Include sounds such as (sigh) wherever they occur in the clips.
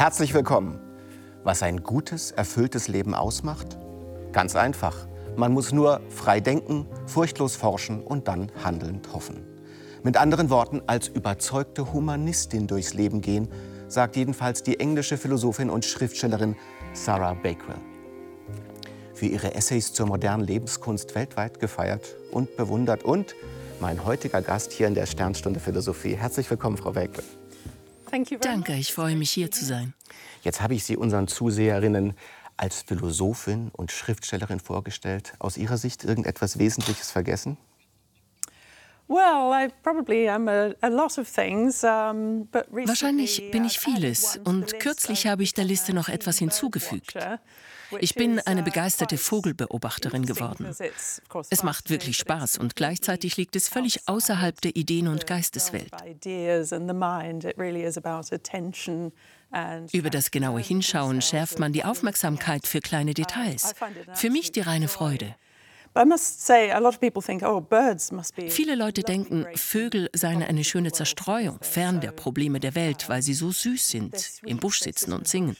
Herzlich willkommen. Was ein gutes, erfülltes Leben ausmacht? Ganz einfach. Man muss nur frei denken, furchtlos forschen und dann handelnd hoffen. Mit anderen Worten, als überzeugte Humanistin durchs Leben gehen, sagt jedenfalls die englische Philosophin und Schriftstellerin Sarah Bakewell. Für ihre Essays zur modernen Lebenskunst weltweit gefeiert und bewundert und mein heutiger Gast hier in der Sternstunde Philosophie. Herzlich willkommen, Frau Bakewell. Danke, ich freue mich hier zu sein. Jetzt habe ich Sie unseren Zuseherinnen als Philosophin und Schriftstellerin vorgestellt. Aus Ihrer Sicht irgendetwas Wesentliches vergessen? Wahrscheinlich bin ich vieles und kürzlich habe ich der Liste noch etwas hinzugefügt. Ich bin eine begeisterte Vogelbeobachterin geworden. Es macht wirklich Spaß und gleichzeitig liegt es völlig außerhalb der Ideen- und Geisteswelt. Über das genaue Hinschauen schärft man die Aufmerksamkeit für kleine Details. Für mich die reine Freude. Oh, Viele Leute denken, Vögel seien eine schöne Zerstreuung, fern der Probleme der Welt, weil sie so süß sind, im Busch sitzen und singen.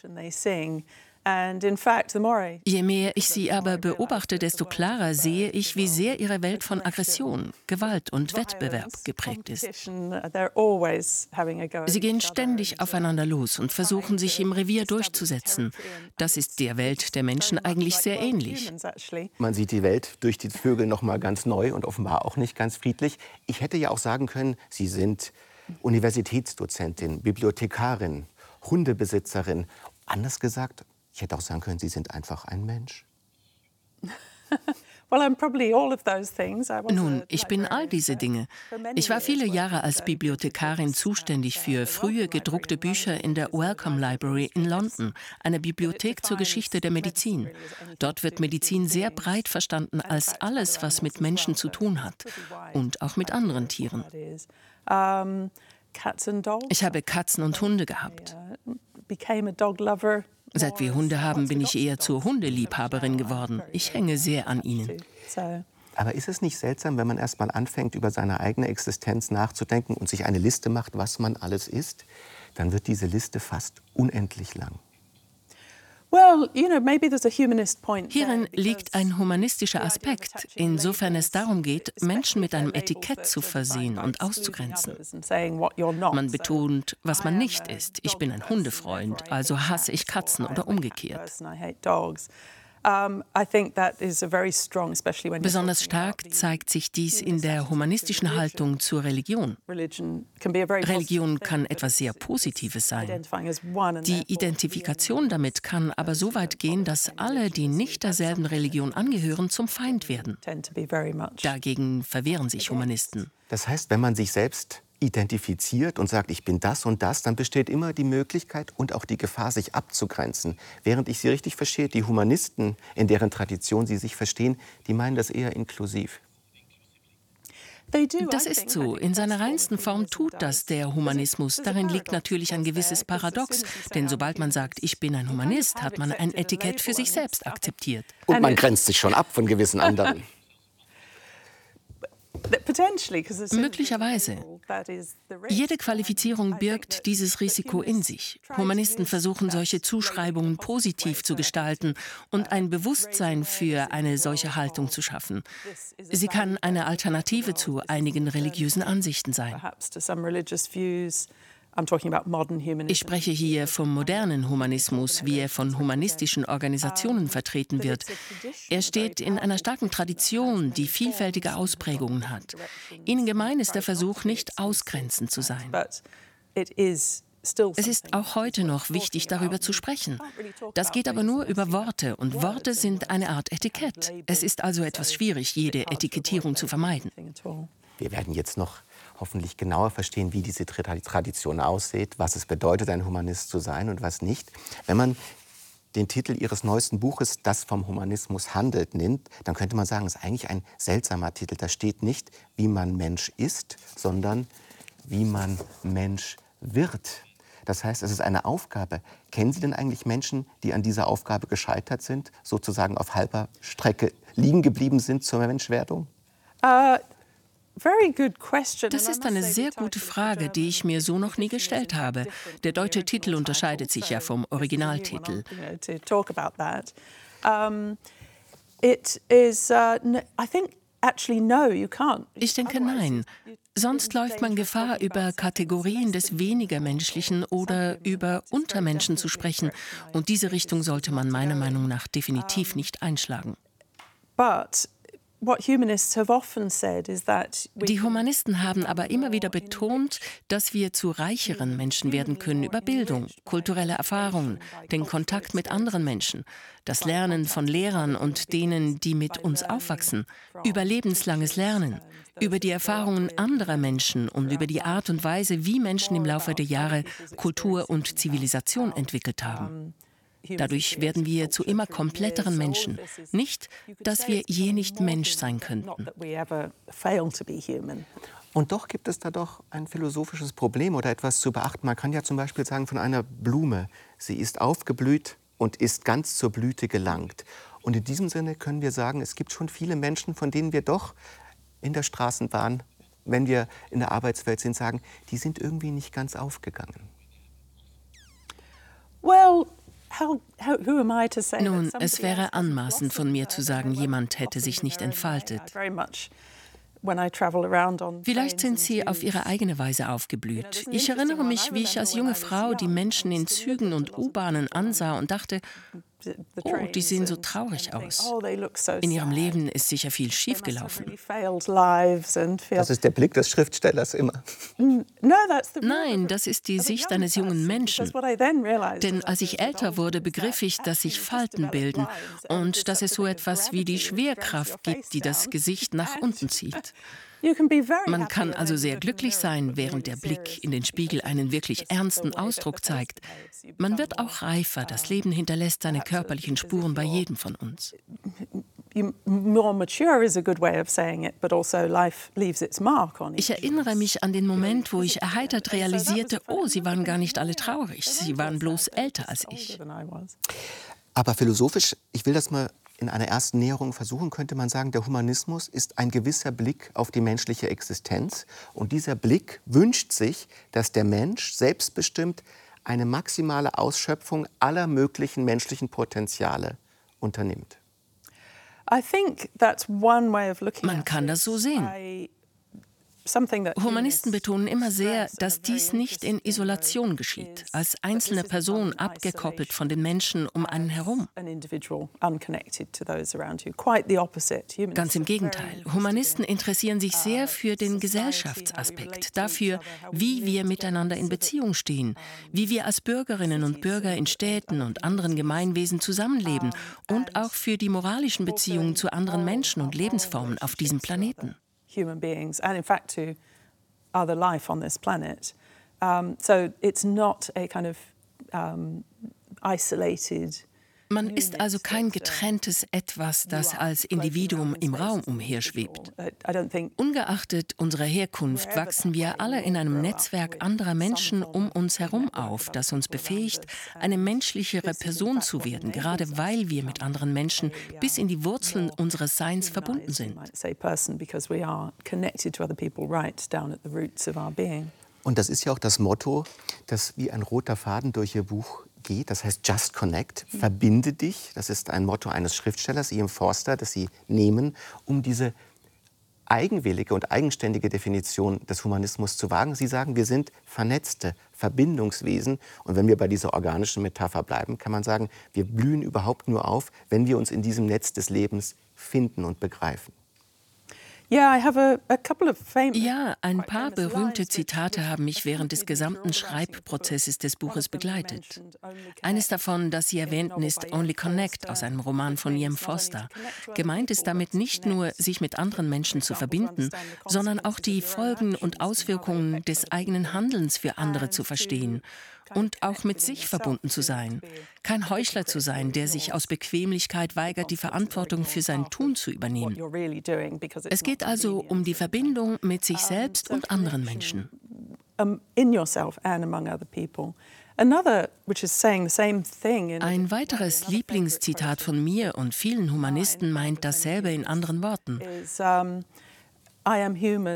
Je mehr ich sie aber beobachte, desto klarer sehe ich, wie sehr ihre Welt von Aggression, Gewalt und Wettbewerb geprägt ist. Sie gehen ständig aufeinander los und versuchen sich im Revier durchzusetzen. Das ist der Welt der Menschen eigentlich sehr ähnlich. Man sieht die Welt durch die Vögel noch mal ganz neu und offenbar auch nicht ganz friedlich. Ich hätte ja auch sagen können, Sie sind Universitätsdozentin, Bibliothekarin, Hundebesitzerin. Anders gesagt, ich hätte auch sagen können, Sie sind einfach ein Mensch. (laughs) Nun, ich bin all diese Dinge. Ich war viele Jahre als Bibliothekarin zuständig für frühe gedruckte Bücher in der Wellcome Library in London, einer Bibliothek zur Geschichte der Medizin. Dort wird Medizin sehr breit verstanden als alles, was mit Menschen zu tun hat und auch mit anderen Tieren. Ich habe Katzen und Hunde gehabt. Seit wir Hunde haben, bin ich eher zur Hundeliebhaberin geworden. Ich hänge sehr an ihnen. Aber ist es nicht seltsam, wenn man erst mal anfängt, über seine eigene Existenz nachzudenken und sich eine Liste macht, was man alles ist? Dann wird diese Liste fast unendlich lang. Hierin liegt ein humanistischer Aspekt, insofern es darum geht, Menschen mit einem Etikett zu versehen und auszugrenzen. Man betont, was man nicht ist. Ich bin ein Hundefreund, also hasse ich Katzen oder umgekehrt. Besonders stark zeigt sich dies in der humanistischen Haltung zur Religion. Religion kann etwas sehr Positives sein. Die Identifikation damit kann aber so weit gehen, dass alle, die nicht derselben Religion angehören, zum Feind werden. Dagegen verwehren sich Humanisten. Das heißt, wenn man sich selbst identifiziert und sagt, ich bin das und das, dann besteht immer die Möglichkeit und auch die Gefahr, sich abzugrenzen. Während ich Sie richtig verstehe, die Humanisten, in deren Tradition Sie sich verstehen, die meinen das eher inklusiv. Das ist so. In seiner reinsten Form tut das der Humanismus. Darin liegt natürlich ein gewisses Paradox. Denn sobald man sagt, ich bin ein Humanist, hat man ein Etikett für sich selbst akzeptiert. Und man grenzt sich schon ab von gewissen anderen. (laughs) Möglicherweise. Jede Qualifizierung birgt dieses Risiko in sich. Humanisten versuchen, solche Zuschreibungen positiv zu gestalten und ein Bewusstsein für eine solche Haltung zu schaffen. Sie kann eine Alternative zu einigen religiösen Ansichten sein. Ich spreche hier vom modernen Humanismus, wie er von humanistischen Organisationen vertreten wird. Er steht in einer starken Tradition, die vielfältige Ausprägungen hat. Ihnen gemein ist der Versuch, nicht ausgrenzend zu sein. Es ist auch heute noch wichtig, darüber zu sprechen. Das geht aber nur über Worte und Worte sind eine Art Etikett. Es ist also etwas schwierig, jede Etikettierung zu vermeiden. Wir werden jetzt noch hoffentlich genauer verstehen, wie diese Tradition aussieht, was es bedeutet, ein Humanist zu sein und was nicht. Wenn man den Titel Ihres neuesten Buches, das vom Humanismus handelt, nimmt, dann könnte man sagen, es ist eigentlich ein seltsamer Titel. Da steht nicht, wie man Mensch ist, sondern wie man Mensch wird. Das heißt, es ist eine Aufgabe. Kennen Sie denn eigentlich Menschen, die an dieser Aufgabe gescheitert sind, sozusagen auf halber Strecke liegen geblieben sind zur Menschwerdung? Uh Das ist eine sehr gute Frage, die ich mir so noch nie gestellt habe. Der deutsche Titel unterscheidet sich ja vom Originaltitel. Ich denke nein. Sonst läuft man Gefahr, über Kategorien des weniger Menschlichen oder über Untermenschen zu sprechen. Und diese Richtung sollte man meiner Meinung nach definitiv nicht einschlagen. But die Humanisten haben aber immer wieder betont, dass wir zu reicheren Menschen werden können über Bildung, kulturelle Erfahrungen, den Kontakt mit anderen Menschen, das Lernen von Lehrern und denen, die mit uns aufwachsen, über lebenslanges Lernen, über die Erfahrungen anderer Menschen und über die Art und Weise, wie Menschen im Laufe der Jahre Kultur und Zivilisation entwickelt haben. Dadurch werden wir zu immer kompletteren Menschen. Nicht, dass wir je nicht Mensch sein könnten. Und doch gibt es da doch ein philosophisches Problem oder etwas zu beachten. Man kann ja zum Beispiel sagen von einer Blume, sie ist aufgeblüht und ist ganz zur Blüte gelangt. Und in diesem Sinne können wir sagen, es gibt schon viele Menschen, von denen wir doch in der Straßenbahn, wenn wir in der Arbeitswelt sind, sagen, die sind irgendwie nicht ganz aufgegangen. Well, nun, es wäre anmaßend von mir zu sagen, jemand hätte sich nicht entfaltet. Vielleicht sind sie auf ihre eigene Weise aufgeblüht. Ich erinnere mich, wie ich als junge Frau die Menschen in Zügen und U-Bahnen ansah und dachte, Oh, die sehen so traurig aus. Oh, in ihrem Leben ist sicher viel schiefgelaufen. Das ist der Blick des Schriftstellers immer. Nein, das ist die Sicht eines jungen Menschen. Denn als ich älter wurde, begriff ich, dass sich Falten bilden und dass es so etwas wie die Schwerkraft gibt, die das Gesicht nach unten zieht. (laughs) Man kann also sehr glücklich sein, während der Blick in den Spiegel einen wirklich ernsten Ausdruck zeigt. Man wird auch reifer, das Leben hinterlässt seine körperlichen Spuren bei jedem von uns. Ich erinnere mich an den Moment, wo ich erheitert realisierte, oh, sie waren gar nicht alle traurig, sie waren bloß älter als ich. Aber philosophisch, ich will das mal in einer ersten Näherung versuchen, könnte man sagen, der Humanismus ist ein gewisser Blick auf die menschliche Existenz. Und dieser Blick wünscht sich, dass der Mensch selbstbestimmt eine maximale Ausschöpfung aller möglichen menschlichen Potenziale unternimmt. Man kann das so sehen. Humanisten betonen immer sehr, dass dies nicht in Isolation geschieht, als einzelne Person abgekoppelt von den Menschen um einen herum. Ganz im Gegenteil. Humanisten interessieren sich sehr für den Gesellschaftsaspekt, dafür, wie wir miteinander in Beziehung stehen, wie wir als Bürgerinnen und Bürger in Städten und anderen Gemeinwesen zusammenleben und auch für die moralischen Beziehungen zu anderen Menschen und Lebensformen auf diesem Planeten human beings and, in fact, to other life on this planet. Um, so it's not a kind of um, isolated Man ist also kein getrenntes Etwas, das als Individuum im Raum umherschwebt. Ungeachtet unserer Herkunft wachsen wir alle in einem Netzwerk anderer Menschen um uns herum auf, das uns befähigt, eine menschlichere Person zu werden, gerade weil wir mit anderen Menschen bis in die Wurzeln unseres Seins verbunden sind. Und das ist ja auch das Motto, das wie ein roter Faden durch Ihr Buch geht, das heißt Just Connect, mhm. verbinde dich. Das ist ein Motto eines Schriftstellers, Ian Forster, das Sie nehmen, um diese eigenwillige und eigenständige Definition des Humanismus zu wagen. Sie sagen, wir sind vernetzte Verbindungswesen. Und wenn wir bei dieser organischen Metapher bleiben, kann man sagen, wir blühen überhaupt nur auf, wenn wir uns in diesem Netz des Lebens finden und begreifen. Ja, ein paar berühmte Zitate haben mich während des gesamten Schreibprozesses des Buches begleitet. Eines davon, das Sie erwähnten, ist Only Connect aus einem Roman von Ian Foster. Gemeint ist damit nicht nur, sich mit anderen Menschen zu verbinden, sondern auch die Folgen und Auswirkungen des eigenen Handelns für andere zu verstehen und auch mit sich verbunden zu sein. Kein Heuchler zu sein, der sich aus Bequemlichkeit weigert, die Verantwortung für sein Tun zu übernehmen. Es geht also um die Verbindung mit sich selbst und anderen Menschen. Ein weiteres Lieblingszitat von mir und vielen Humanisten meint dasselbe in anderen Worten.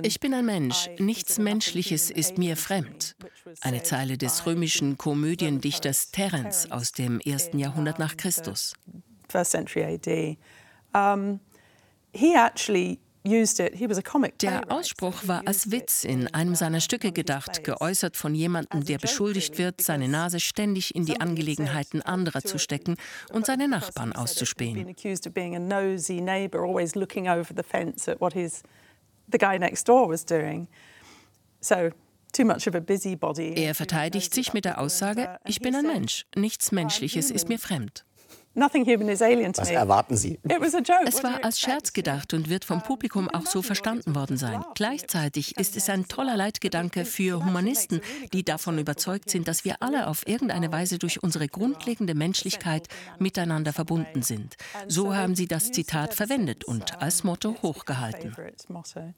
Ich bin ein Mensch, nichts Menschliches ist mir fremd. Eine Zeile des römischen Komödiendichters Terence aus dem ersten Jahrhundert nach Christus. Der Ausspruch war als Witz in einem seiner Stücke gedacht, geäußert von jemandem, der beschuldigt wird, seine Nase ständig in die Angelegenheiten anderer zu stecken und seine Nachbarn auszuspähen. Er verteidigt sich mit der Aussage, ich bin ein Mensch, nichts Menschliches ist mir fremd. Was erwarten Sie? Es war als Scherz gedacht und wird vom Publikum auch so verstanden worden sein. Gleichzeitig ist es ein toller Leitgedanke für Humanisten, die davon überzeugt sind, dass wir alle auf irgendeine Weise durch unsere grundlegende Menschlichkeit miteinander verbunden sind. So haben sie das Zitat verwendet und als Motto hochgehalten.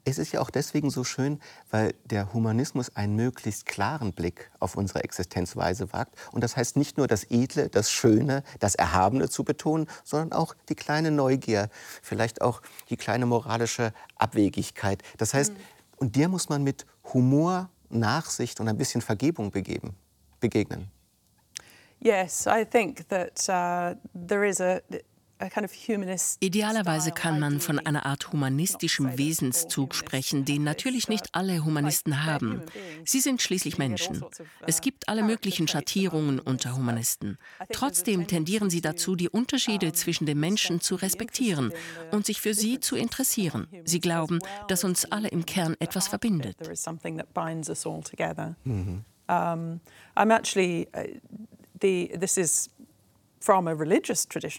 Es ist ja auch deswegen so schön, weil der Humanismus einen möglichst klaren Blick auf unsere Existenzweise wagt. Und das heißt nicht nur das Edle, das Schöne, das Erhabene, zu betonen, sondern auch die kleine Neugier, vielleicht auch die kleine moralische Abwegigkeit. Das heißt, mhm. und der muss man mit Humor, Nachsicht und ein bisschen Vergebung begeben, begegnen. Yes, I think that uh, there is a Idealerweise kann man von einer Art humanistischem Wesenszug sprechen, den natürlich nicht alle Humanisten haben. Sie sind schließlich Menschen. Es gibt alle möglichen Schattierungen unter Humanisten. Trotzdem tendieren sie dazu, die Unterschiede zwischen den Menschen zu respektieren und sich für sie zu interessieren. Sie glauben, dass uns alle im Kern etwas verbindet. Mhm. Um, I'm actually, uh, the, this is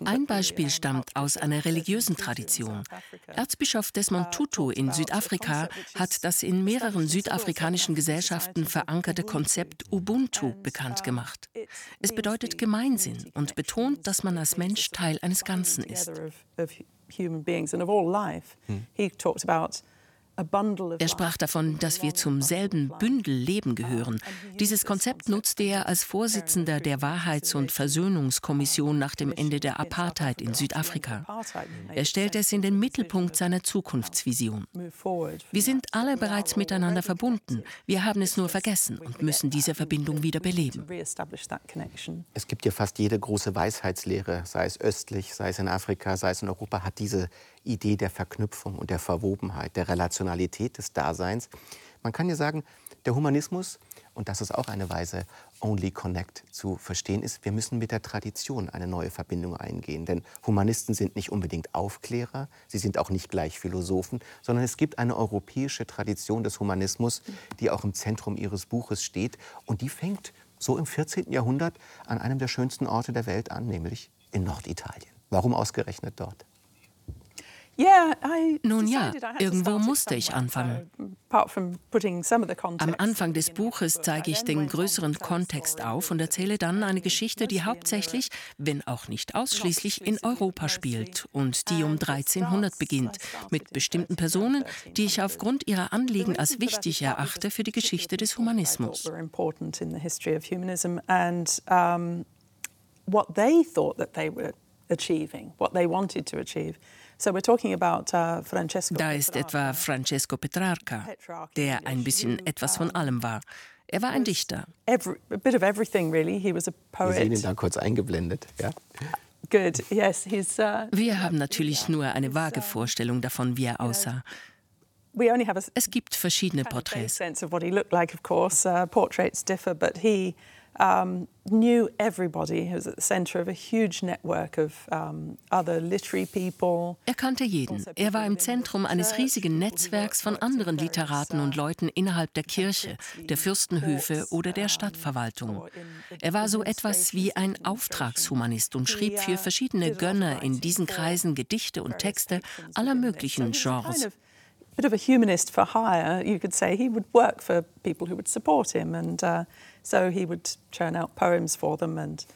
ein Beispiel stammt aus einer religiösen Tradition. Erzbischof Desmond Tutu in Südafrika hat das in mehreren südafrikanischen Gesellschaften verankerte Konzept Ubuntu bekannt gemacht. Es bedeutet Gemeinsinn und betont, dass man als Mensch Teil eines Ganzen ist. Hm. Er sprach davon, dass wir zum selben Bündel Leben gehören. Dieses Konzept nutzte er als Vorsitzender der Wahrheits- und Versöhnungskommission nach dem Ende der Apartheid in Südafrika. Er stellte es in den Mittelpunkt seiner Zukunftsvision. Wir sind alle bereits miteinander verbunden. Wir haben es nur vergessen und müssen diese Verbindung wieder beleben. Es gibt ja fast jede große Weisheitslehre, sei es östlich, sei es in Afrika, sei es in Europa, hat diese Idee der Verknüpfung und der Verwobenheit, der Relationalität des Daseins. Man kann ja sagen, der Humanismus, und das ist auch eine Weise, Only Connect zu verstehen, ist, wir müssen mit der Tradition eine neue Verbindung eingehen. Denn Humanisten sind nicht unbedingt Aufklärer, sie sind auch nicht gleich Philosophen, sondern es gibt eine europäische Tradition des Humanismus, die auch im Zentrum ihres Buches steht. Und die fängt so im 14. Jahrhundert an einem der schönsten Orte der Welt an, nämlich in Norditalien. Warum ausgerechnet dort? Nun ja, irgendwo musste ich anfangen. Am Anfang des Buches zeige ich den größeren Kontext auf und erzähle dann eine Geschichte, die hauptsächlich, wenn auch nicht ausschließlich, in Europa spielt und die um 1300 beginnt, mit bestimmten Personen, die ich aufgrund ihrer Anliegen als wichtig erachte für die Geschichte des Humanismus. what they thought that they were achieving, what they wanted to achieve. Uh, da ist etwa Francesco Petrarca, der ein bisschen etwas von allem war. Er war ein Dichter. Wir sehen ihn da kurz eingeblendet. Ja. Good. Yes, he's, uh, Wir haben natürlich nur eine vage Vorstellung davon, wie er aussah. Es gibt verschiedene Porträts um, knew everybody. He was at the center of a huge network of um, other literary people. Er kannte jeden. Er war im Zentrum eines riesigen Netzwerks von anderen Literaten und Leuten innerhalb der Kirche, der Fürstenhöfe oder der Stadtverwaltung. Er war so etwas wie ein Auftragshumanist und schrieb für verschiedene Gönner in diesen Kreisen Gedichte und Texte aller möglichen Genres. Bit of a humanist for hire, you could say. He would work for people who would support him and uh, So he would churn out poems for them and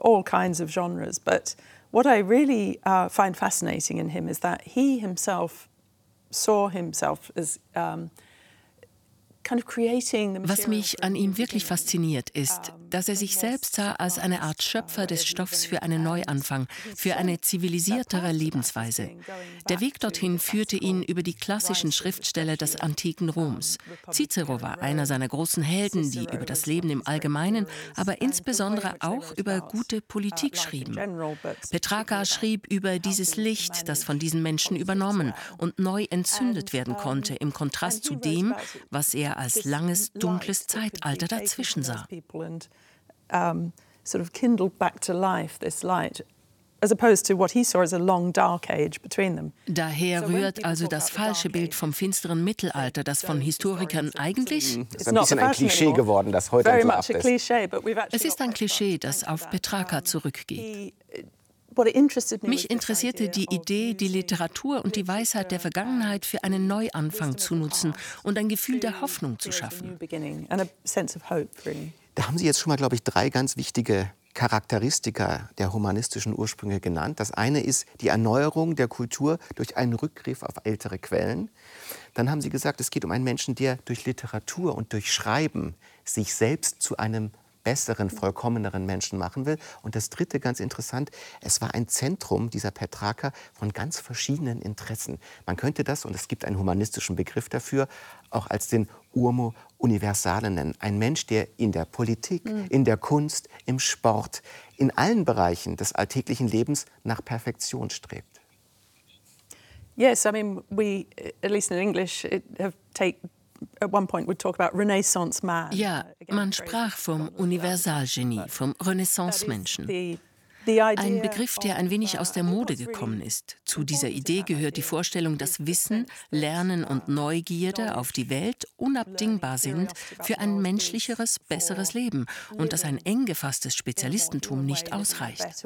all kinds of genres. But what I really uh, find fascinating in him is that he himself saw himself as um, kind of creating Was mich an ihm wirklich fasziniert, ist, dass er sich selbst sah als eine Art Schöpfer des Stoffs für einen Neuanfang, für eine zivilisiertere Lebensweise. Der Weg dorthin führte ihn über die klassischen Schriftsteller des antiken Roms. Cicero war einer seiner großen Helden, die über das Leben im Allgemeinen, aber insbesondere auch über gute Politik schrieben. Petrarca schrieb über dieses Licht, das von diesen Menschen übernommen und neu entzündet werden konnte, im Kontrast zu dem, was er als langes, dunkles Zeitalter dazwischen sah. Sort of kindled back to life this light Daher rührt also das falsche Bild vom finsteren Mittelalter, das von Historikern eigentlich... Es ist ein bisschen ein Klischee geworden, das heute so ab ist. Es ist ein Klischee, das auf Petrarca zurückgeht. Mich interessierte die Idee, die Literatur und die Weisheit der Vergangenheit für einen Neuanfang zu nutzen und ein Gefühl der Hoffnung zu schaffen. Da haben Sie jetzt schon mal, glaube ich, drei ganz wichtige Charakteristika der humanistischen Ursprünge genannt. Das eine ist die Erneuerung der Kultur durch einen Rückgriff auf ältere Quellen. Dann haben Sie gesagt, es geht um einen Menschen, der durch Literatur und durch Schreiben sich selbst zu einem besseren, vollkommeneren Menschen machen will. Und das Dritte, ganz interessant, es war ein Zentrum dieser Petrarca von ganz verschiedenen Interessen. Man könnte das, und es gibt einen humanistischen Begriff dafür, auch als den Urmo Universale nennen. Ein Mensch, der in der Politik, mhm. in der Kunst, im Sport, in allen Bereichen des alltäglichen Lebens nach Perfektion strebt. Yes, I mean, we, at least in English, have taken ja, man sprach vom Universalgenie, vom Renaissance-Menschen. Ein Begriff, der ein wenig aus der Mode gekommen ist. Zu dieser Idee gehört die Vorstellung, dass Wissen, Lernen und Neugierde auf die Welt unabdingbar sind für ein menschlicheres, besseres Leben und dass ein eng gefasstes Spezialistentum nicht ausreicht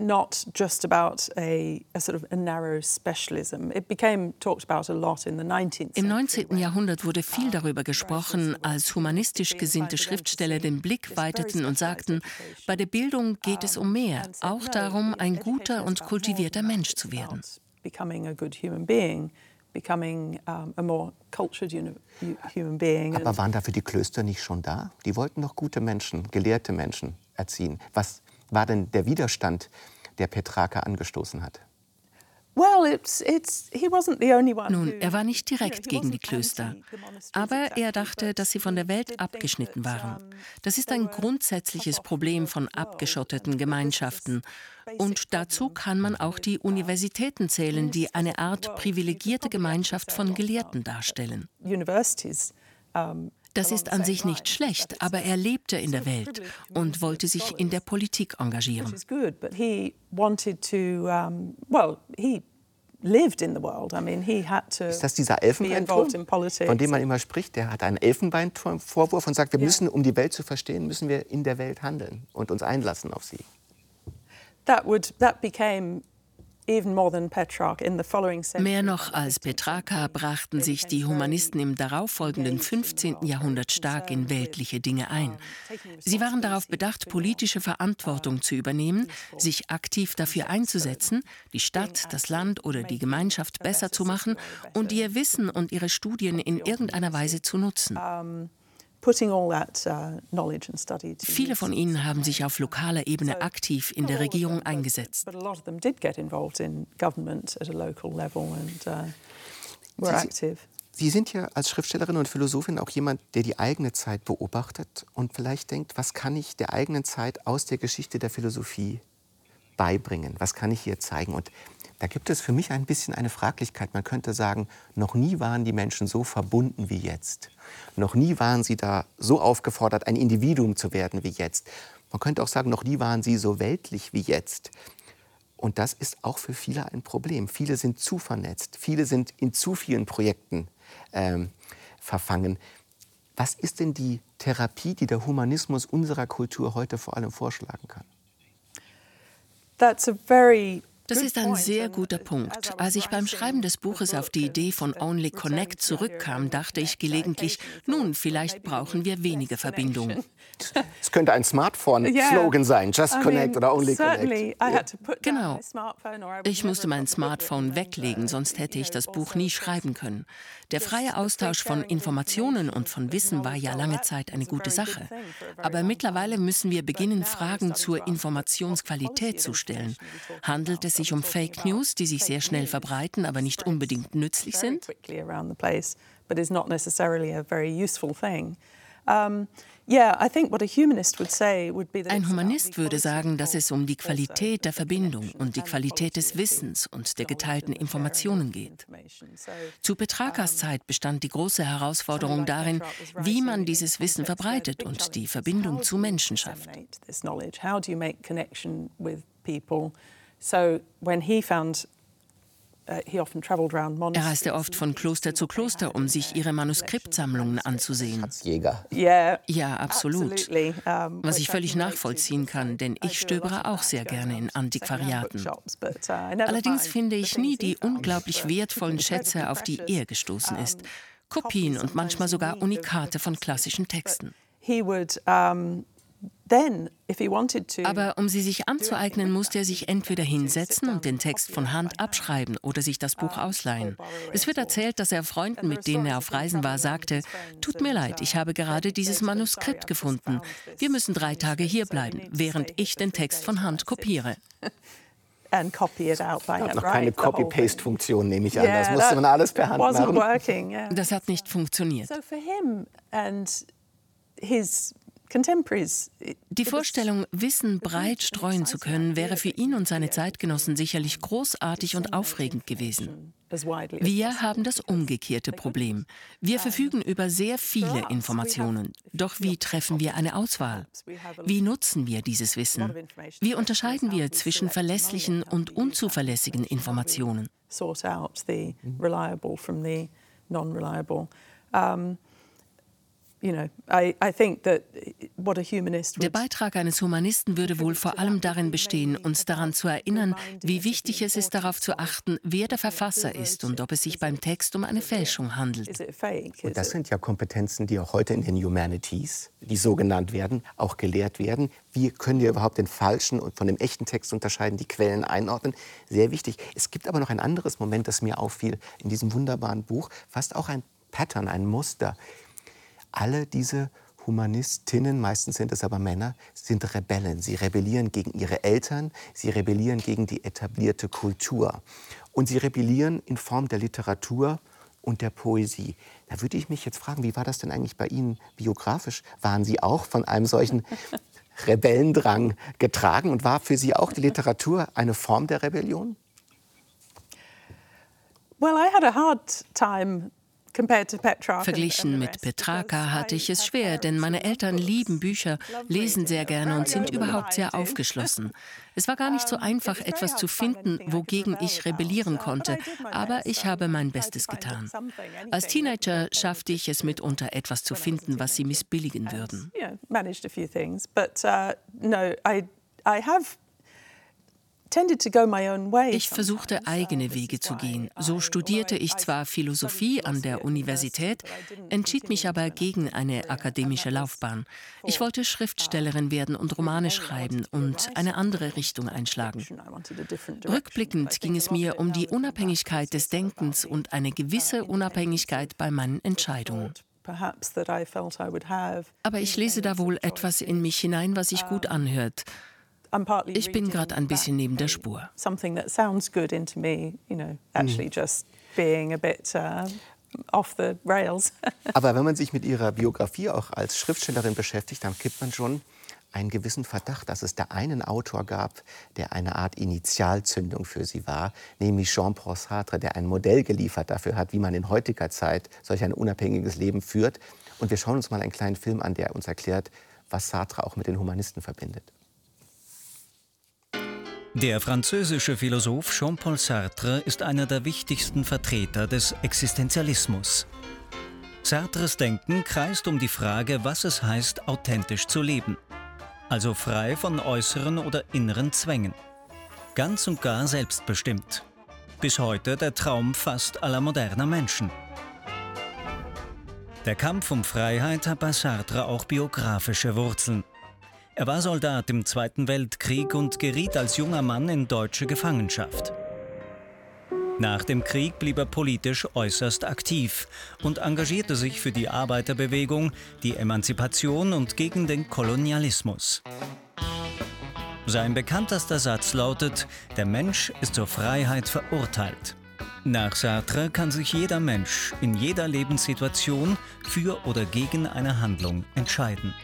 not just about a, a, sort of a narrow specialism. It became talked about a lot in the 19th Im 19. Jahrhundert wurde viel darüber gesprochen, als humanistisch gesinnte Schriftsteller den Blick weiteten und sagten, bei der Bildung geht es um mehr, auch darum, ein guter und kultivierter Mensch zu werden. Aber waren dafür die Klöster nicht schon da? Die wollten doch gute Menschen, gelehrte Menschen erziehen. Was war denn der Widerstand, der Petrarca angestoßen hat? Nun, er war nicht direkt gegen die Klöster, aber er dachte, dass sie von der Welt abgeschnitten waren. Das ist ein grundsätzliches Problem von abgeschotteten Gemeinschaften. Und dazu kann man auch die Universitäten zählen, die eine Art privilegierte Gemeinschaft von Gelehrten darstellen. Das ist an sich nicht schlecht, aber er lebte in der Welt und wollte sich in der Politik engagieren. Ist das dieser Elfenbeinturm, von dem man immer spricht? Der hat einen Elfenbeinturm-Vorwurf und sagt, wir müssen, um die Welt zu verstehen, müssen wir in der Welt handeln und uns einlassen auf sie. That would that became Mehr noch als Petrarca brachten sich die Humanisten im darauffolgenden 15. Jahrhundert stark in weltliche Dinge ein. Sie waren darauf bedacht, politische Verantwortung zu übernehmen, sich aktiv dafür einzusetzen, die Stadt, das Land oder die Gemeinschaft besser zu machen und ihr Wissen und ihre Studien in irgendeiner Weise zu nutzen. Uh, Viele von ihnen haben sich auf lokaler Ebene aktiv in der Regierung eingesetzt. Sie, Sie sind ja als Schriftstellerin und Philosophin auch jemand, der die eigene Zeit beobachtet und vielleicht denkt, was kann ich der eigenen Zeit aus der Geschichte der Philosophie beibringen? Was kann ich hier zeigen? Und da gibt es für mich ein bisschen eine Fraglichkeit. Man könnte sagen, noch nie waren die Menschen so verbunden wie jetzt. Noch nie waren sie da so aufgefordert, ein Individuum zu werden wie jetzt. Man könnte auch sagen, noch nie waren sie so weltlich wie jetzt. Und das ist auch für viele ein Problem. Viele sind zu vernetzt, viele sind in zu vielen Projekten ähm, verfangen. Was ist denn die Therapie, die der Humanismus unserer Kultur heute vor allem vorschlagen kann? That's a very Das ist ein sehr guter Punkt. Als ich beim Schreiben des Buches auf die Idee von Only Connect zurückkam, dachte ich gelegentlich, nun, vielleicht brauchen wir weniger Verbindung. (laughs) Es könnte ein Smartphone-Slogan (laughs) sein, Just Connect oder Only Connect. Genau. Ich musste mein Smartphone weglegen, sonst hätte ich das Buch nie schreiben können. Der freie Austausch von Informationen und von Wissen war ja lange Zeit eine gute Sache. Aber mittlerweile müssen wir beginnen, Fragen zur Informationsqualität zu stellen. Handelt es sich um Fake News, die sich sehr schnell verbreiten, aber nicht unbedingt nützlich sind? Ein Humanist würde sagen, dass es um die Qualität der Verbindung und die Qualität des Wissens und der geteilten Informationen geht. Zu Petrakas Zeit bestand die große Herausforderung darin, wie man dieses Wissen verbreitet und die Verbindung zu Menschen schafft. So when he found Uh, er reiste oft von Kloster zu Kloster, um sich ihre Manuskriptsammlungen anzusehen. Ja, absolut. Was ich völlig nachvollziehen kann, denn ich stöbere auch sehr gerne in Antiquariaten. Uh, Allerdings finde ich nie die unglaublich wertvollen Schätze, auf die er gestoßen ist. Kopien und manchmal sogar Unikate von klassischen Texten. Aber um sie sich anzueignen, musste er sich entweder hinsetzen und den Text von Hand abschreiben oder sich das Buch ausleihen. Es wird erzählt, dass er Freunden, mit denen er auf Reisen war, sagte, tut mir leid, ich habe gerade dieses Manuskript gefunden. Wir müssen drei Tage hier bleiben, während ich den Text von Hand kopiere. (laughs) And copy it out by noch keine Copy-Paste-Funktion, nehme ich an. das musste man alles per Hand machen. Das hat nicht funktioniert. So for him and his die Vorstellung, Wissen breit streuen zu können, wäre für ihn und seine Zeitgenossen sicherlich großartig und aufregend gewesen. Wir haben das umgekehrte Problem. Wir verfügen über sehr viele Informationen. Doch wie treffen wir eine Auswahl? Wie nutzen wir dieses Wissen? Wie unterscheiden wir zwischen verlässlichen und unzuverlässigen Informationen? Der Beitrag eines Humanisten würde wohl vor allem darin bestehen, uns daran zu erinnern, wie wichtig es ist, darauf zu achten, wer der Verfasser ist und ob es sich beim Text um eine Fälschung handelt. Und das sind ja Kompetenzen, die auch heute in den Humanities, die so genannt werden, auch gelehrt werden. Wie können wir überhaupt den falschen und von dem echten Text unterscheiden, die Quellen einordnen? Sehr wichtig. Es gibt aber noch ein anderes Moment, das mir auffiel in diesem wunderbaren Buch, fast auch ein Pattern, ein Muster alle diese Humanistinnen, meistens sind es aber Männer, sind Rebellen. Sie rebellieren gegen ihre Eltern, sie rebellieren gegen die etablierte Kultur. Und sie rebellieren in Form der Literatur und der Poesie. Da würde ich mich jetzt fragen, wie war das denn eigentlich bei Ihnen biografisch? Waren Sie auch von einem solchen (laughs) Rebellendrang getragen und war für Sie auch die Literatur eine Form der Rebellion? Well, I had a hard time Verglichen mit Petrarca hatte ich es schwer, denn meine Eltern lieben Bücher, lesen sehr gerne und sind überhaupt sehr aufgeschlossen. Es war gar nicht so einfach, etwas zu finden, wogegen ich rebellieren konnte, aber ich habe mein Bestes getan. Als Teenager schaffte ich es mitunter, etwas zu finden, was sie missbilligen würden. Ich versuchte eigene Wege zu gehen. So studierte ich zwar Philosophie an der Universität, entschied mich aber gegen eine akademische Laufbahn. Ich wollte Schriftstellerin werden und Romane schreiben und eine andere Richtung einschlagen. Rückblickend ging es mir um die Unabhängigkeit des Denkens und eine gewisse Unabhängigkeit bei meinen Entscheidungen. Aber ich lese da wohl etwas in mich hinein, was sich gut anhört. Ich bin gerade ein bisschen neben der Spur. Something that sounds good into me, you know, actually just being a bit uh, off the rails. (laughs) Aber wenn man sich mit ihrer Biografie auch als Schriftstellerin beschäftigt, dann gibt man schon einen gewissen Verdacht, dass es da einen Autor gab, der eine Art Initialzündung für sie war, nämlich Jean-Paul Sartre, der ein Modell geliefert dafür hat, wie man in heutiger Zeit solch ein unabhängiges Leben führt. Und wir schauen uns mal einen kleinen Film an, der uns erklärt, was Sartre auch mit den Humanisten verbindet. Der französische Philosoph Jean-Paul Sartre ist einer der wichtigsten Vertreter des Existenzialismus. Sartres Denken kreist um die Frage, was es heißt, authentisch zu leben, also frei von äußeren oder inneren Zwängen. ganz und gar selbstbestimmt. Bis heute der Traum fast aller moderner Menschen. Der Kampf um Freiheit hat bei Sartre auch biografische Wurzeln. Er war Soldat im Zweiten Weltkrieg und geriet als junger Mann in deutsche Gefangenschaft. Nach dem Krieg blieb er politisch äußerst aktiv und engagierte sich für die Arbeiterbewegung, die Emanzipation und gegen den Kolonialismus. Sein bekanntester Satz lautet, der Mensch ist zur Freiheit verurteilt. Nach Sartre kann sich jeder Mensch in jeder Lebenssituation für oder gegen eine Handlung entscheiden.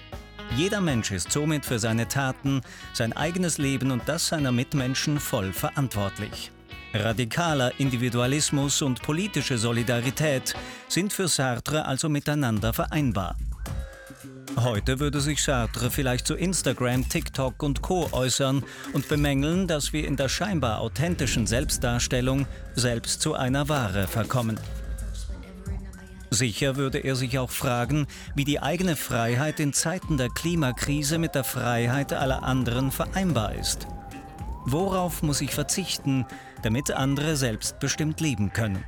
Jeder Mensch ist somit für seine Taten, sein eigenes Leben und das seiner Mitmenschen voll verantwortlich. Radikaler Individualismus und politische Solidarität sind für Sartre also miteinander vereinbar. Heute würde sich Sartre vielleicht zu Instagram, TikTok und Co äußern und bemängeln, dass wir in der scheinbar authentischen Selbstdarstellung selbst zu einer Ware verkommen. Sicher würde er sich auch fragen, wie die eigene Freiheit in Zeiten der Klimakrise mit der Freiheit aller anderen vereinbar ist. Worauf muss ich verzichten, damit andere selbstbestimmt leben können?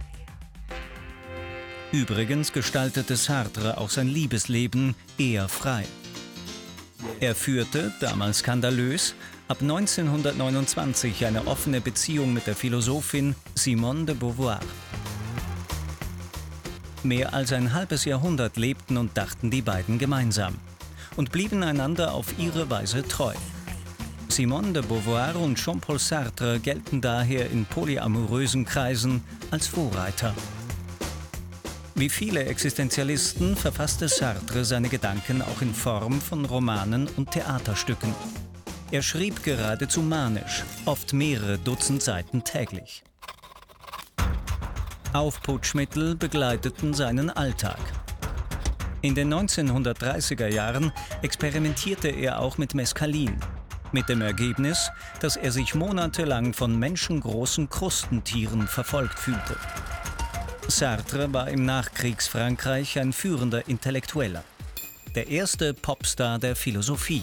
Übrigens gestaltete Sartre auch sein Liebesleben eher frei. Er führte, damals skandalös, ab 1929 eine offene Beziehung mit der Philosophin Simone de Beauvoir. Mehr als ein halbes Jahrhundert lebten und dachten die beiden gemeinsam und blieben einander auf ihre Weise treu. Simone de Beauvoir und Jean-Paul Sartre gelten daher in polyamorösen Kreisen als Vorreiter. Wie viele Existenzialisten verfasste Sartre seine Gedanken auch in Form von Romanen und Theaterstücken. Er schrieb geradezu manisch, oft mehrere Dutzend Seiten täglich. Aufputschmittel begleiteten seinen Alltag. In den 1930er Jahren experimentierte er auch mit Mescalin, mit dem Ergebnis, dass er sich monatelang von menschengroßen Krustentieren verfolgt fühlte. Sartre war im Nachkriegsfrankreich ein führender Intellektueller, der erste Popstar der Philosophie.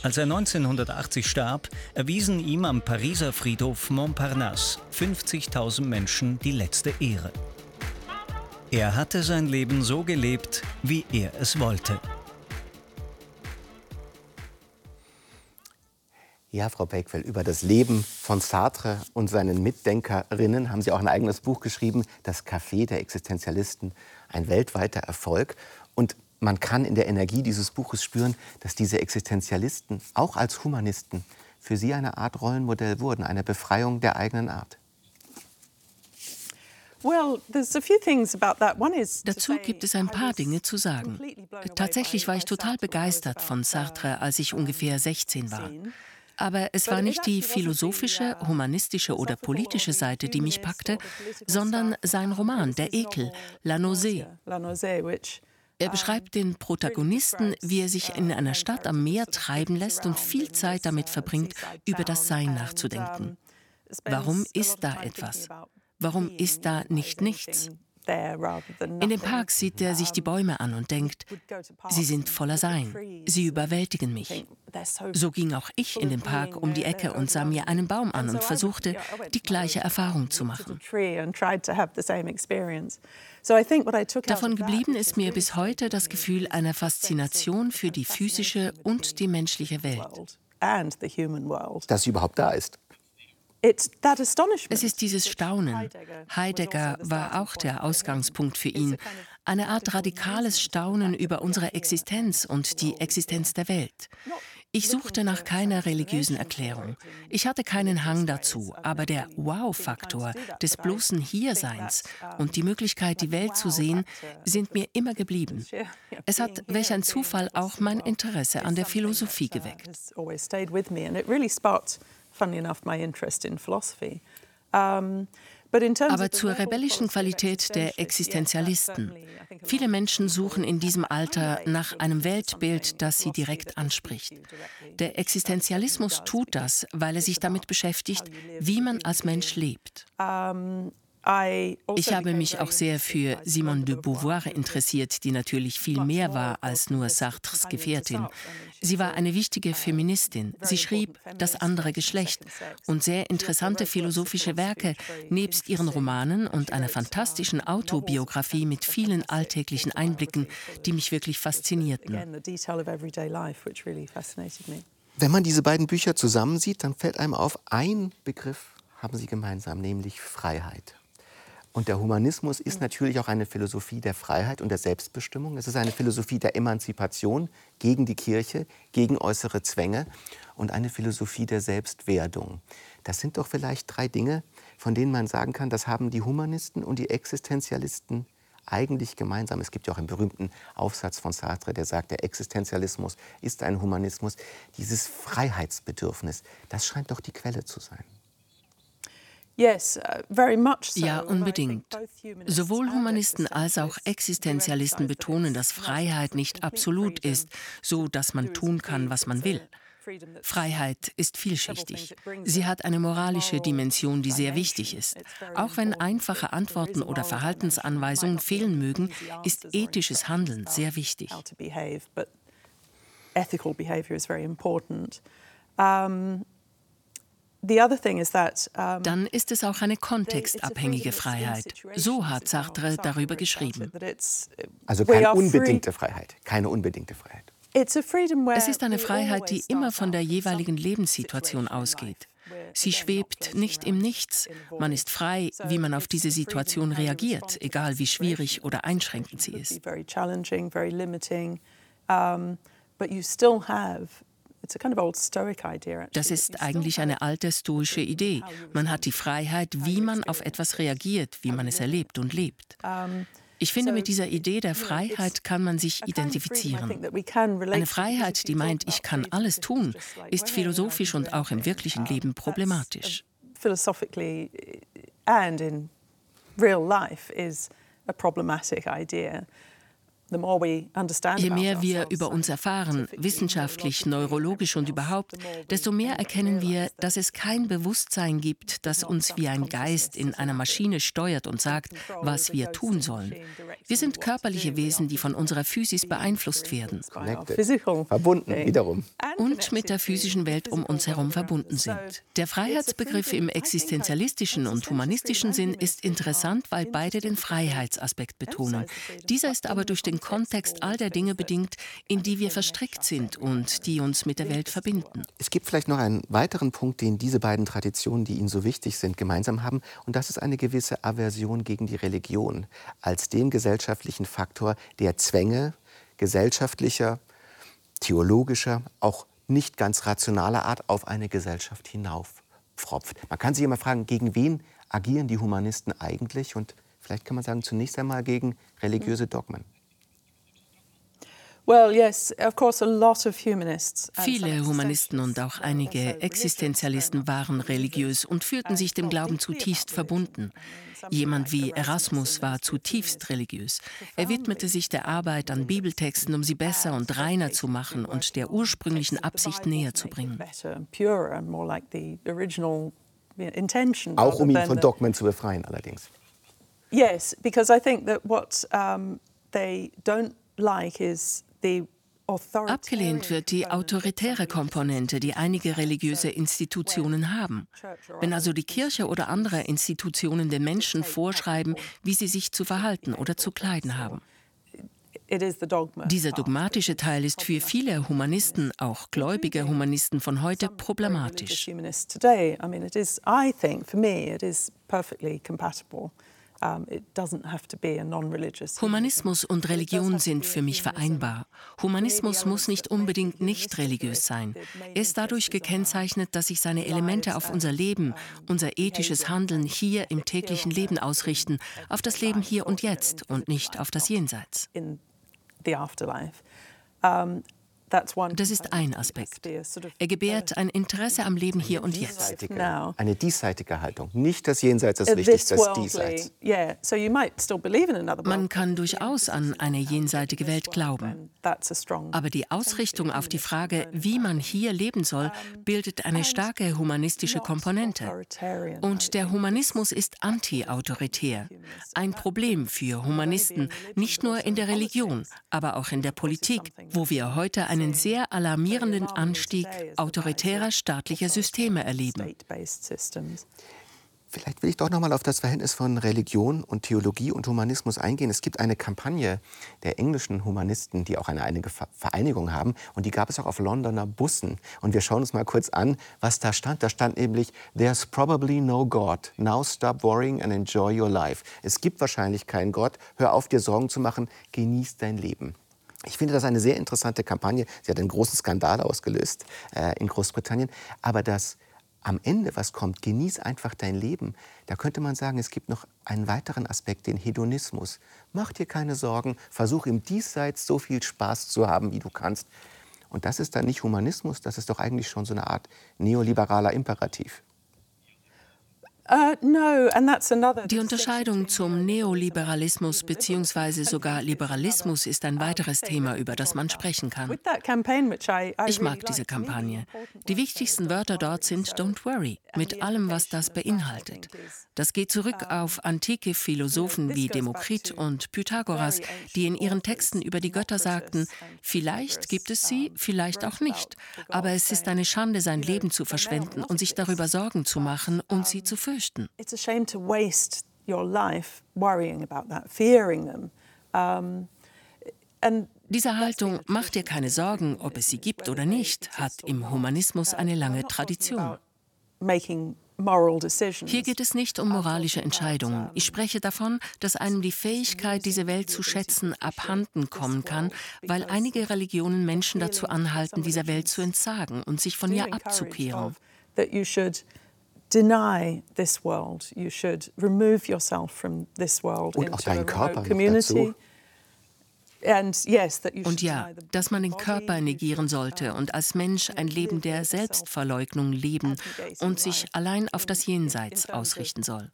Als er 1980 starb, erwiesen ihm am Pariser Friedhof Montparnasse 50.000 Menschen die letzte Ehre. Er hatte sein Leben so gelebt, wie er es wollte. Ja, Frau Beckfeld, über das Leben von Sartre und seinen Mitdenkerinnen haben Sie auch ein eigenes Buch geschrieben, Das Café der Existenzialisten, ein weltweiter Erfolg. Und man kann in der Energie dieses Buches spüren, dass diese Existenzialisten auch als Humanisten für Sie eine Art Rollenmodell wurden, eine Befreiung der eigenen Art. Dazu gibt es ein paar Dinge zu sagen. Tatsächlich war ich total begeistert von Sartre, als ich ungefähr 16 war. Aber es war nicht die philosophische, humanistische oder politische Seite, die mich packte, sondern sein Roman Der Ekel, La Nausée. Er beschreibt den Protagonisten, wie er sich in einer Stadt am Meer treiben lässt und viel Zeit damit verbringt, über das Sein nachzudenken. Warum ist da etwas? Warum ist da nicht nichts? In dem Park sieht er sich die Bäume an und denkt, sie sind voller Sein, sie überwältigen mich. So ging auch ich in den Park um die Ecke und sah mir einen Baum an und versuchte, die gleiche Erfahrung zu machen. Davon geblieben ist mir bis heute das Gefühl einer Faszination für die physische und die menschliche Welt. Dass sie überhaupt da ist. Es ist dieses Staunen. Heidegger war auch der Ausgangspunkt für ihn. Eine Art radikales Staunen über unsere Existenz und die Existenz der Welt. Ich suchte nach keiner religiösen Erklärung. Ich hatte keinen Hang dazu, aber der Wow-Faktor des bloßen Hierseins und die Möglichkeit, die Welt zu sehen, sind mir immer geblieben. (laughs) Es hat, welch ein Zufall, auch mein Interesse an der Philosophie geweckt funny enough, my interest in philosophy. Um, aber zur rebellischen Qualität der Existenzialisten. Viele Menschen suchen in diesem Alter nach einem Weltbild, das sie direkt anspricht. Der Existenzialismus tut das, weil er sich damit beschäftigt, wie man als Mensch lebt. Ich habe mich auch sehr für Simone de Beauvoir interessiert, die natürlich viel mehr war als nur Sartres Gefährtin. Sie war eine wichtige Feministin. Sie schrieb Das andere Geschlecht und sehr interessante philosophische Werke, nebst ihren Romanen und einer fantastischen Autobiografie mit vielen alltäglichen Einblicken, die mich wirklich faszinierten. Wenn man diese beiden Bücher zusammensieht, dann fällt einem auf, ein Begriff haben sie gemeinsam, nämlich Freiheit. Und der Humanismus ist natürlich auch eine Philosophie der Freiheit und der Selbstbestimmung. Es ist eine Philosophie der Emanzipation gegen die Kirche, gegen äußere Zwänge und eine Philosophie der Selbstwerdung. Das sind doch vielleicht drei Dinge, von denen man sagen kann, das haben die Humanisten und die Existenzialisten eigentlich gemeinsam. Es gibt ja auch einen berühmten Aufsatz von Sartre, der sagt, der Existenzialismus ist ein Humanismus. Dieses Freiheitsbedürfnis, das scheint doch die Quelle zu sein. Uh, ja, unbedingt. Sowohl Humanisten als auch Existenzialisten betonen, dass Freiheit nicht absolut ist, so dass man tun kann, was man will. Freiheit ist vielschichtig. Sie hat eine moralische Dimension, die sehr wichtig ist. Auch wenn einfache Antworten oder Verhaltensanweisungen fehlen mögen, ist ethisches Handeln sehr wichtig. Ethical behavior is very important. Um, dann ist es auch eine kontextabhängige Freiheit. So hat Sartre darüber geschrieben. Also keine unbedingte Freiheit, keine unbedingte Freiheit. Es ist eine Freiheit, die immer von der jeweiligen Lebenssituation ausgeht. Sie schwebt nicht im Nichts. Man ist frei, wie man auf diese Situation reagiert, egal wie schwierig oder einschränkend sie ist. But you still have das ist eigentlich eine alte stoische Idee. Man hat die Freiheit, wie man auf etwas reagiert, wie man es erlebt und lebt. Ich finde, mit dieser Idee der Freiheit kann man sich identifizieren. Eine Freiheit, die meint, ich kann alles tun, ist philosophisch und auch im wirklichen Leben problematisch. Philosophically and in real life is a problematic idea. Je mehr wir über uns erfahren, wissenschaftlich, neurologisch und überhaupt, desto mehr erkennen wir, dass es kein Bewusstsein gibt, das uns wie ein Geist in einer Maschine steuert und sagt, was wir tun sollen. Wir sind körperliche Wesen, die von unserer Physis beeinflusst werden. Verbunden wiederum. Und mit der physischen Welt um uns herum verbunden sind. Der Freiheitsbegriff im existenzialistischen und humanistischen Sinn ist interessant, weil beide den Freiheitsaspekt betonen. Dieser ist aber durch den Kontext all der Dinge bedingt, in die wir verstrickt sind und die uns mit der Welt verbinden. Es gibt vielleicht noch einen weiteren Punkt, den diese beiden Traditionen, die Ihnen so wichtig sind, gemeinsam haben. Und das ist eine gewisse Aversion gegen die Religion als den gesellschaftlichen Faktor, der Zwänge gesellschaftlicher, theologischer, auch nicht ganz rationaler Art auf eine Gesellschaft hinaufpfropft. Man kann sich immer fragen, gegen wen agieren die Humanisten eigentlich? Und vielleicht kann man sagen, zunächst einmal gegen religiöse Dogmen. Viele Humanisten und auch einige Existenzialisten waren religiös und fühlten sich dem Glauben zutiefst verbunden. Jemand wie Erasmus war zutiefst religiös. Er widmete sich der Arbeit an Bibeltexten, um sie besser und reiner zu machen und der ursprünglichen Absicht näher zu bringen. Auch um ihn von Dogmen zu befreien, allerdings. Yes, because I think that what um, they don't like is Abgelehnt wird die autoritäre Komponente, die einige religiöse Institutionen haben. Wenn also die Kirche oder andere Institutionen den Menschen vorschreiben, wie sie sich zu verhalten oder zu kleiden haben. Dieser dogmatische Teil ist für viele Humanisten, auch gläubige Humanisten von heute, problematisch. Humanismus und Religion sind für mich vereinbar. Humanismus muss nicht unbedingt nicht religiös sein. Er ist dadurch gekennzeichnet, dass sich seine Elemente auf unser Leben, unser ethisches Handeln hier im täglichen Leben ausrichten, auf das Leben hier und jetzt und nicht auf das Jenseits. Das ist ein Aspekt. Er gebärt ein Interesse am Leben hier und jetzt. Eine diesseitige Haltung. Nicht das Jenseits ist wichtig, das Diesseits. Man kann durchaus an eine jenseitige Welt glauben. Aber die Ausrichtung auf die Frage, wie man hier leben soll, bildet eine starke humanistische Komponente. Und der Humanismus ist anti-autoritär. Ein Problem für Humanisten, nicht nur in der Religion, aber auch in der Politik, wo wir heute ein einen sehr alarmierenden Anstieg autoritärer staatlicher Systeme erleben. Vielleicht will ich doch noch mal auf das Verhältnis von Religion und Theologie und Humanismus eingehen. Es gibt eine Kampagne der englischen Humanisten, die auch eine einige Vereinigung haben. Und die gab es auch auf Londoner Bussen. Und wir schauen uns mal kurz an, was da stand. Da stand nämlich, There's probably no God. Now stop worrying and enjoy your life. Es gibt wahrscheinlich keinen Gott. Hör auf, dir Sorgen zu machen. Genieß dein Leben. Ich finde das eine sehr interessante Kampagne. Sie hat einen großen Skandal ausgelöst äh, in Großbritannien. Aber das am Ende, was kommt, genieß einfach dein Leben. Da könnte man sagen, es gibt noch einen weiteren Aspekt, den Hedonismus. Mach dir keine Sorgen, versuch im Diesseits so viel Spaß zu haben, wie du kannst. Und das ist dann nicht Humanismus, das ist doch eigentlich schon so eine Art neoliberaler Imperativ. Uh, Die Unterscheidung zum Neoliberalismus bzw. sogar Liberalismus ist ein weiteres Thema, über das man sprechen kann. Ich mag diese Kampagne. Die wichtigsten Wörter dort sind Don't worry, mit allem, was das beinhaltet. Das geht zurück auf antike Philosophen wie Demokrit und Pythagoras, die in ihren Texten über die Götter sagten, vielleicht gibt es sie, vielleicht auch nicht, aber es ist eine Schande, sein Leben zu verschwenden und sich darüber Sorgen zu machen und sie zu fürchten fürchten. It's a shame to waste your life worrying about that, fearing them. Um, diese Haltung, mach dir keine Sorgen, ob es sie gibt oder nicht, hat im Humanismus eine lange Tradition. Hier geht es nicht um moralische Entscheidungen. Ich spreche davon, dass einem die Fähigkeit, diese Welt zu schätzen, abhanden kommen kann, weil einige Religionen Menschen dazu anhalten, dieser Welt zu entsagen und sich von ihr abzukehren deny this world. You should remove yourself from this world Und auch deinen Körper community. Und ja, dass man den Körper negieren sollte und als Mensch ein Leben der Selbstverleugnung leben und sich allein auf das Jenseits ausrichten soll.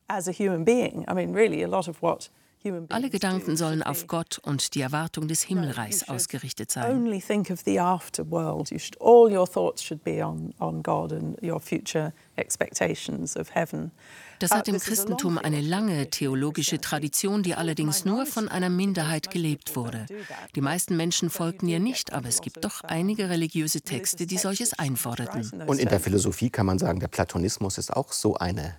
Alle Gedanken sollen auf Gott und die Erwartung des Himmelreichs ausgerichtet sein. Only think of the afterworld. You should, all your thoughts should be on, on God and your future expectations of heaven. Das hat uh, im Christentum eine lange theologische Tradition, die allerdings nur von einer Minderheit gelebt wurde. Die meisten Menschen folgten ihr nicht, aber es gibt doch einige religiöse Texte, die solches einforderten. Und in der Philosophie kann man sagen, der Platonismus ist auch so eine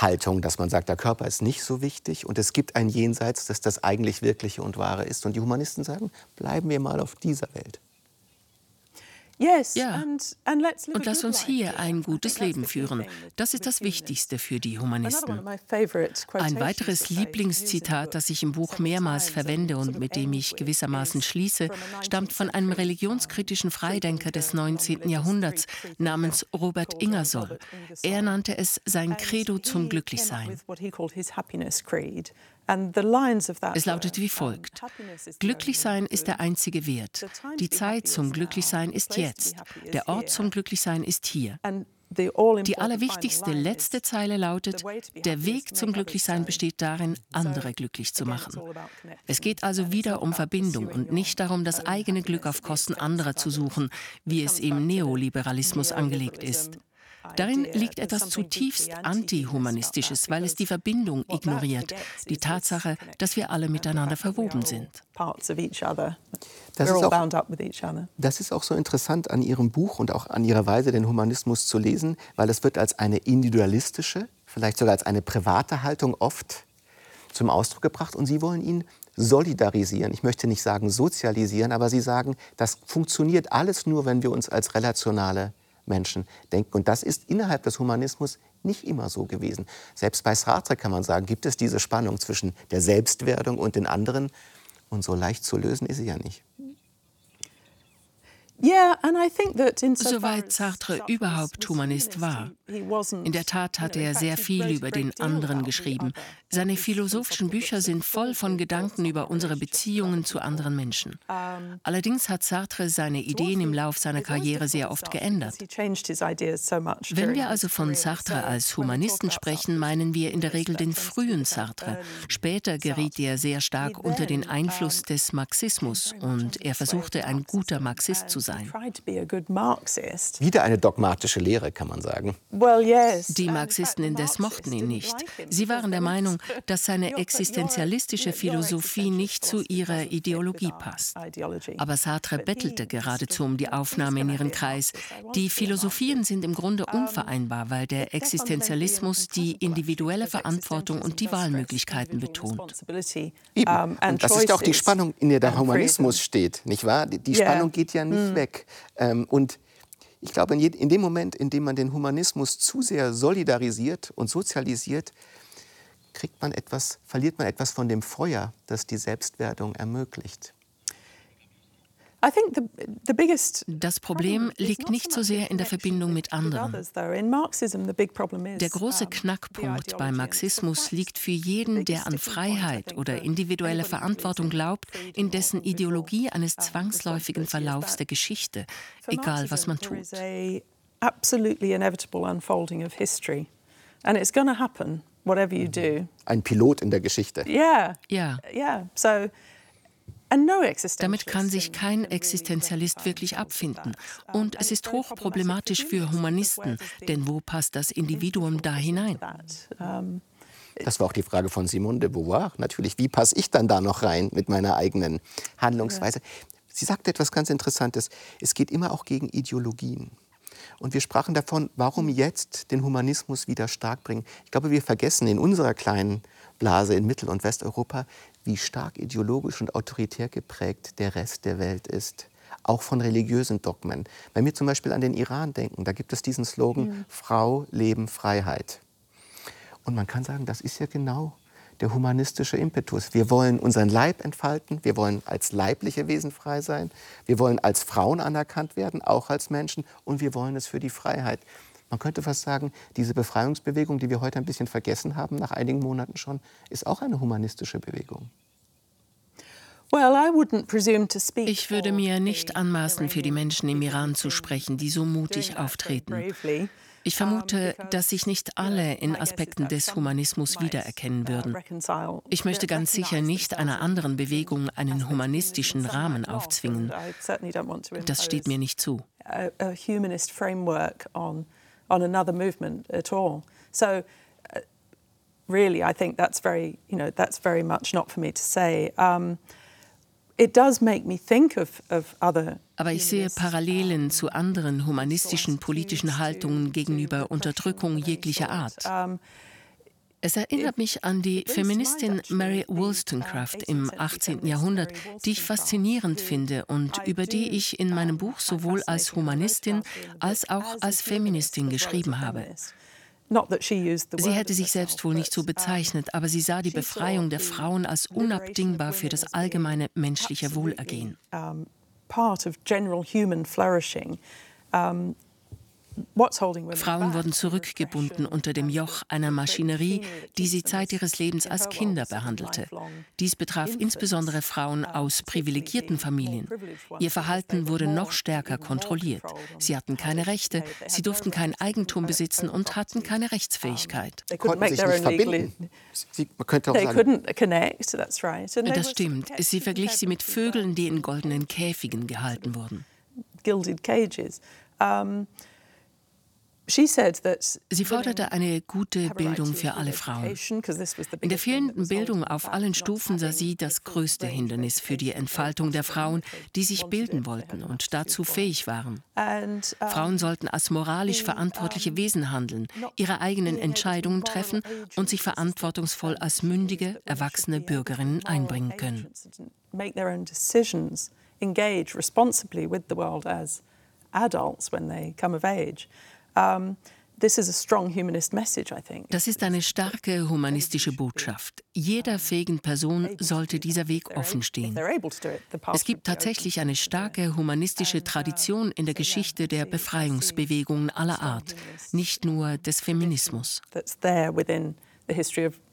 Haltung, dass man sagt, der Körper ist nicht so wichtig und es gibt ein Jenseits, das das eigentlich Wirkliche und Wahre ist. Und die Humanisten sagen, bleiben wir mal auf dieser Welt. Ja, und lass uns hier ein gutes Leben führen. Das ist das Wichtigste für die Humanisten. Ein weiteres Lieblingszitat, das ich im Buch mehrmals verwende und mit dem ich gewissermaßen schließe, stammt von einem religionskritischen Freidenker des 19. Jahrhunderts namens Robert Ingersoll. Er nannte es sein Credo zum Glücklichsein. Es lautet wie folgt. Glücklichsein ist der einzige Wert. Die Zeit zum Glücklichsein ist jetzt. Der Ort zum Glücklichsein ist hier. Die allerwichtigste letzte Zeile lautet, der Weg zum Glücklichsein besteht darin, andere glücklich zu machen. Es geht also wieder um Verbindung und nicht darum, das eigene Glück auf Kosten anderer zu suchen, wie es im Neoliberalismus angelegt ist. Darin liegt etwas zutiefst Antihumanistisches, weil es die Verbindung ignoriert, die Tatsache, dass wir alle miteinander verwoben sind. Das ist, auch, das ist auch so interessant an Ihrem Buch und auch an Ihrer Weise, den Humanismus zu lesen, weil es wird als eine individualistische, vielleicht sogar als eine private Haltung oft zum Ausdruck gebracht und Sie wollen ihn solidarisieren. Ich möchte nicht sagen sozialisieren, aber Sie sagen, das funktioniert alles nur, wenn wir uns als relationale Menschen denken. Und das ist innerhalb des Humanismus nicht immer so gewesen. Selbst bei Sartre kann man sagen, gibt es diese Spannung zwischen der Selbstwerdung und den anderen. Und so leicht zu lösen ist sie ja nicht. Soweit Sartre überhaupt Humanist war. In der Tat hat er sehr viel über den anderen geschrieben. Seine philosophischen Bücher sind voll von Gedanken über unsere Beziehungen zu anderen Menschen. Allerdings hat Sartre seine Ideen im Lauf seiner Karriere sehr oft geändert. Wenn wir also von Sartre als Humanisten sprechen, meinen wir in der Regel den frühen Sartre. Später geriet er sehr stark unter den Einfluss des Marxismus und er versuchte, ein guter Marxist zu sein. Wieder eine dogmatische Lehre, kann man sagen. Die Marxisten indes mochten ihn nicht. Sie waren der Meinung, dass seine existenzialistische Philosophie nicht zu ihrer Ideologie passt. Aber Sartre bettelte geradezu um die Aufnahme in ihren Kreis. Die Philosophien sind im Grunde unvereinbar, weil der Existenzialismus die individuelle Verantwortung und die Wahlmöglichkeiten betont. Eben. Und das ist ja auch die Spannung, in der der Humanismus steht, nicht wahr? Die Spannung geht ja nicht mm. weg. Ähm, und ich glaube, in dem Moment, in dem man den Humanismus zu sehr solidarisiert und sozialisiert, kriegt man etwas, verliert man etwas von dem Feuer, das die Selbstwerdung ermöglicht. Das Problem liegt nicht so sehr in der Verbindung mit anderen. Der große Knackpunkt beim Marxismus liegt für jeden, der an Freiheit oder individuelle Verantwortung glaubt, in dessen Ideologie eines zwangsläufigen Verlaufs der Geschichte, egal was man tut. Absolutely inevitable unfolding of history. And it's going to happen, whatever you do. Ein Pilot in der Geschichte. Yeah. Ja. Yeah. So damit kann sich kein Existenzialist wirklich abfinden. Und es ist hochproblematisch für Humanisten, denn wo passt das Individuum da hinein? Das war auch die Frage von Simone de Beauvoir. Natürlich, wie passe ich dann da noch rein mit meiner eigenen Handlungsweise? Sie sagte etwas ganz Interessantes. Es geht immer auch gegen Ideologien. Und wir sprachen davon, warum jetzt den Humanismus wieder stark bringen. Ich glaube, wir vergessen in unserer kleinen Blase in Mittel- und Westeuropa, wie stark ideologisch und autoritär geprägt der Rest der Welt ist. Auch von religiösen Dogmen. Wenn wir zum Beispiel an den Iran denken, da gibt es diesen Slogan mhm. Frau, Leben, Freiheit. Und man kann sagen, das ist ja genau der humanistische Impetus. Wir wollen unseren Leib entfalten, wir wollen als leibliche Wesen frei sein, wir wollen als Frauen anerkannt werden, auch als Menschen, und wir wollen es für die Freiheit. Man könnte fast sagen, diese Befreiungsbewegung, die wir heute ein bisschen vergessen haben, nach einigen Monaten schon, ist auch eine humanistische Bewegung. Ich würde mir nicht anmaßen, für die Menschen im Iran zu sprechen, die so mutig auftreten. Ich vermute, dass sich nicht alle in Aspekten des Humanismus wiedererkennen würden. Ich möchte ganz sicher nicht einer anderen Bewegung einen humanistischen Rahmen aufzwingen. Das steht mir nicht zu on another movement at all. So uh, really, I think that's very, you know, that's very much not for me to say. Um, it does make me think of, of other Aber ich sehe Parallelen zu anderen humanistischen politischen Haltungen gegenüber Unterdrückung jeglicher Art. Es erinnert mich an die Feministin Mary Wollstonecraft im 18. Jahrhundert, die ich faszinierend finde und über die ich in meinem Buch sowohl als Humanistin als auch als Feministin geschrieben habe. Sie hätte sich selbst wohl nicht so bezeichnet, aber sie sah die Befreiung der Frauen als unabdingbar für das allgemeine menschliche Wohlergehen. Part of general human flourishing. Frauen wurden zurückgebunden unter dem Joch einer Maschinerie, die sie Zeit ihres Lebens als Kinder behandelte. Dies betraf insbesondere Frauen aus privilegierten Familien. Ihr Verhalten wurde noch stärker kontrolliert. Sie hatten keine Rechte, sie durften kein Eigentum besitzen und hatten keine Rechtsfähigkeit. Sie konnten sich nicht verbinden. Sie, man könnte auch sagen, das stimmt. Sie verglich sie mit Vögeln, die in goldenen Käfigen gehalten wurden. Gilded cages. Sie forderte eine gute Bildung für alle Frauen. In der fehlenden Bildung auf allen Stufen sah sie das größte Hindernis für die Entfaltung der Frauen, die sich bilden wollten und dazu fähig waren. Frauen sollten als moralisch verantwortliche Wesen handeln, ihre eigenen Entscheidungen treffen und sich verantwortungsvoll als mündige, erwachsene Bürgerinnen einbringen können. Engage responsibly with the world as adults when they come of age. Um, Das ist eine starke humanistische Botschaft. Jeder fähigen Person sollte dieser Weg offen stehen. Es gibt tatsächlich eine starke humanistische Tradition in der Geschichte der Befreiungsbewegungen aller Art, nicht nur des Feminismus.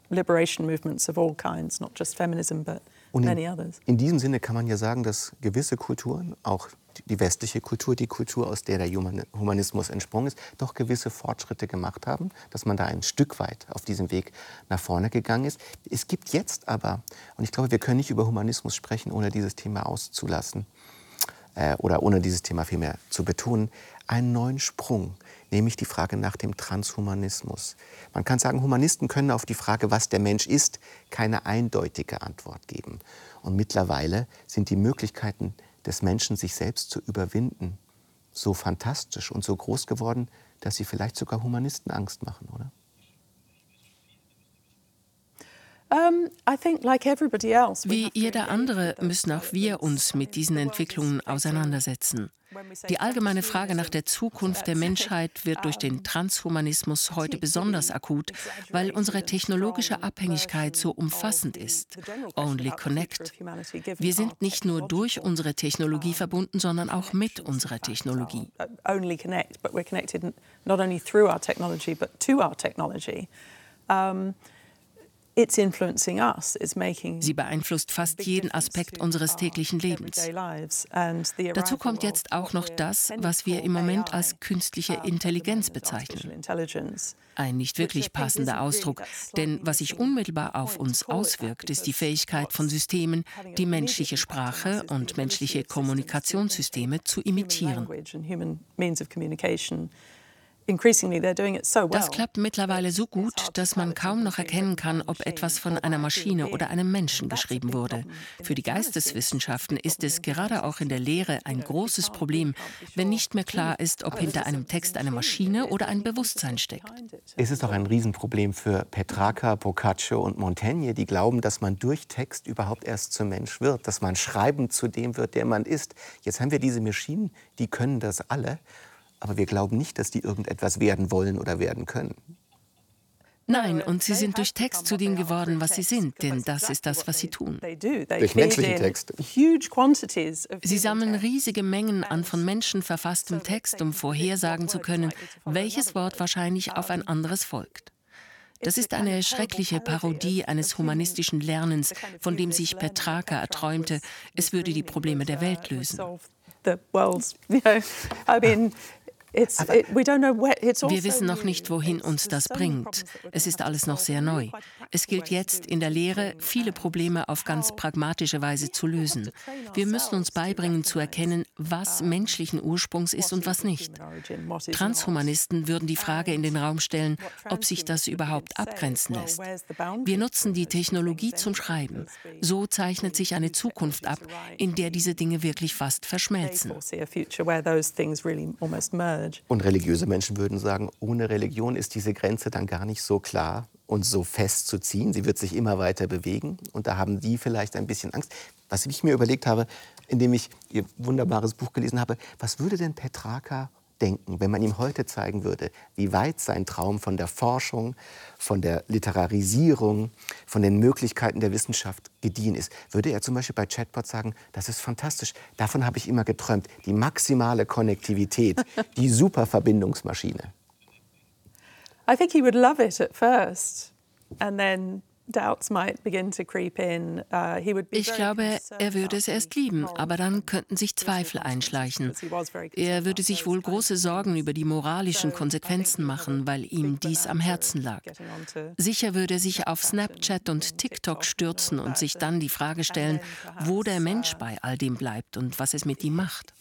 liberation movements of all kinds, not just feminism, but und in, in, diesem Sinne kann man ja sagen, dass gewisse Kulturen, auch die westliche Kultur, die Kultur, aus der der Humanismus entsprungen ist, doch gewisse Fortschritte gemacht haben, dass man da ein Stück weit auf diesem Weg nach vorne gegangen ist. Es gibt jetzt aber, und ich glaube, wir können nicht über Humanismus sprechen, ohne dieses Thema auszulassen äh, oder ohne dieses Thema vielmehr zu betonen, einen neuen Sprung nämlich die Frage nach dem Transhumanismus. Man kann sagen, Humanisten können auf die Frage, was der Mensch ist, keine eindeutige Antwort geben. Und mittlerweile sind die Möglichkeiten des Menschen, sich selbst zu überwinden, so fantastisch und so groß geworden, dass sie vielleicht sogar Humanisten Angst machen, oder? Wie jeder andere müssen auch wir uns mit diesen Entwicklungen auseinandersetzen. Die allgemeine Frage nach der Zukunft der (laughs) Menschheit wird durch den Transhumanismus heute besonders akut, weil unsere technologische Abhängigkeit so umfassend ist. Only Connect. Wir sind nicht nur durch unsere Technologie verbunden, sondern auch mit unserer Technologie. Only connect, but we're connected not only through our technology, but to our technology. Um, Sie beeinflusst fast jeden Aspekt unseres täglichen Lebens. Dazu kommt jetzt auch noch das, was wir im Moment als künstliche Intelligenz bezeichnen. Ein nicht wirklich passender Ausdruck, denn was sich unmittelbar auf uns auswirkt, ist die Fähigkeit von Systemen, die menschliche Sprache und menschliche Kommunikationssysteme zu imitieren. Das klappt mittlerweile so gut, dass man kaum noch erkennen kann, ob etwas von einer Maschine oder einem Menschen geschrieben wurde. Für die Geisteswissenschaften ist es gerade auch in der Lehre ein großes Problem, wenn nicht mehr klar ist, ob hinter einem Text eine Maschine oder ein Bewusstsein steckt. Es ist auch ein Riesenproblem für Petrarca, Boccaccio und Montaigne, die glauben, dass man durch Text überhaupt erst zum Mensch wird, dass man schreiben zu dem wird, der man ist. Jetzt haben wir diese Maschinen, die können das alle aber wir glauben nicht, dass die irgendetwas werden wollen oder werden können. Nein, und sie sind durch Text zu dem geworden, was sie sind, denn das ist das, was sie tun. Durch menschlichen Text. Sie sammeln riesige Mengen an von Menschen verfasstem Text, um vorhersagen zu können, welches Wort wahrscheinlich auf ein anderes folgt. Das ist eine schreckliche Parodie eines humanistischen Lernens, von dem sich Petrarca erträumte, es würde die Probleme der Welt lösen. (laughs) Wir wissen noch nicht, wohin uns das bringt. Es ist alles noch sehr neu. Es gilt jetzt in der Lehre, viele Probleme auf ganz pragmatische Weise zu lösen. Wir müssen uns beibringen zu erkennen, was menschlichen Ursprungs ist und was nicht. Transhumanisten würden die Frage in den Raum stellen, ob sich das überhaupt abgrenzen lässt. Wir nutzen die Technologie zum Schreiben. So zeichnet sich eine Zukunft ab, in der diese Dinge wirklich fast verschmelzen. Und religiöse Menschen würden sagen, ohne Religion ist diese Grenze dann gar nicht so klar und so fest zu ziehen. Sie wird sich immer weiter bewegen. Und da haben die vielleicht ein bisschen Angst. Was ich mir überlegt habe, indem ich Ihr wunderbares Buch gelesen habe, was würde denn Petrarca denken, wenn man ihm heute zeigen würde, wie weit sein Traum von der Forschung, von der Literarisierung, von den Möglichkeiten der Wissenschaft gediehen ist, würde er zum Beispiel bei Chatbots sagen, das ist fantastisch, davon habe ich immer geträumt, die maximale Konnektivität, (laughs) die Superverbindungsmaschine. I think he would love it at first and then ich glaube, er würde es erst lieben, aber dann könnten sich Zweifel einschleichen. Er würde sich wohl große Sorgen über die moralischen Konsequenzen machen, weil ihm dies am Herzen lag. Sicher würde er sich auf Snapchat und TikTok stürzen und sich dann die Frage stellen, wo der Mensch uh, bei all dem bleibt und was es mit ihm macht.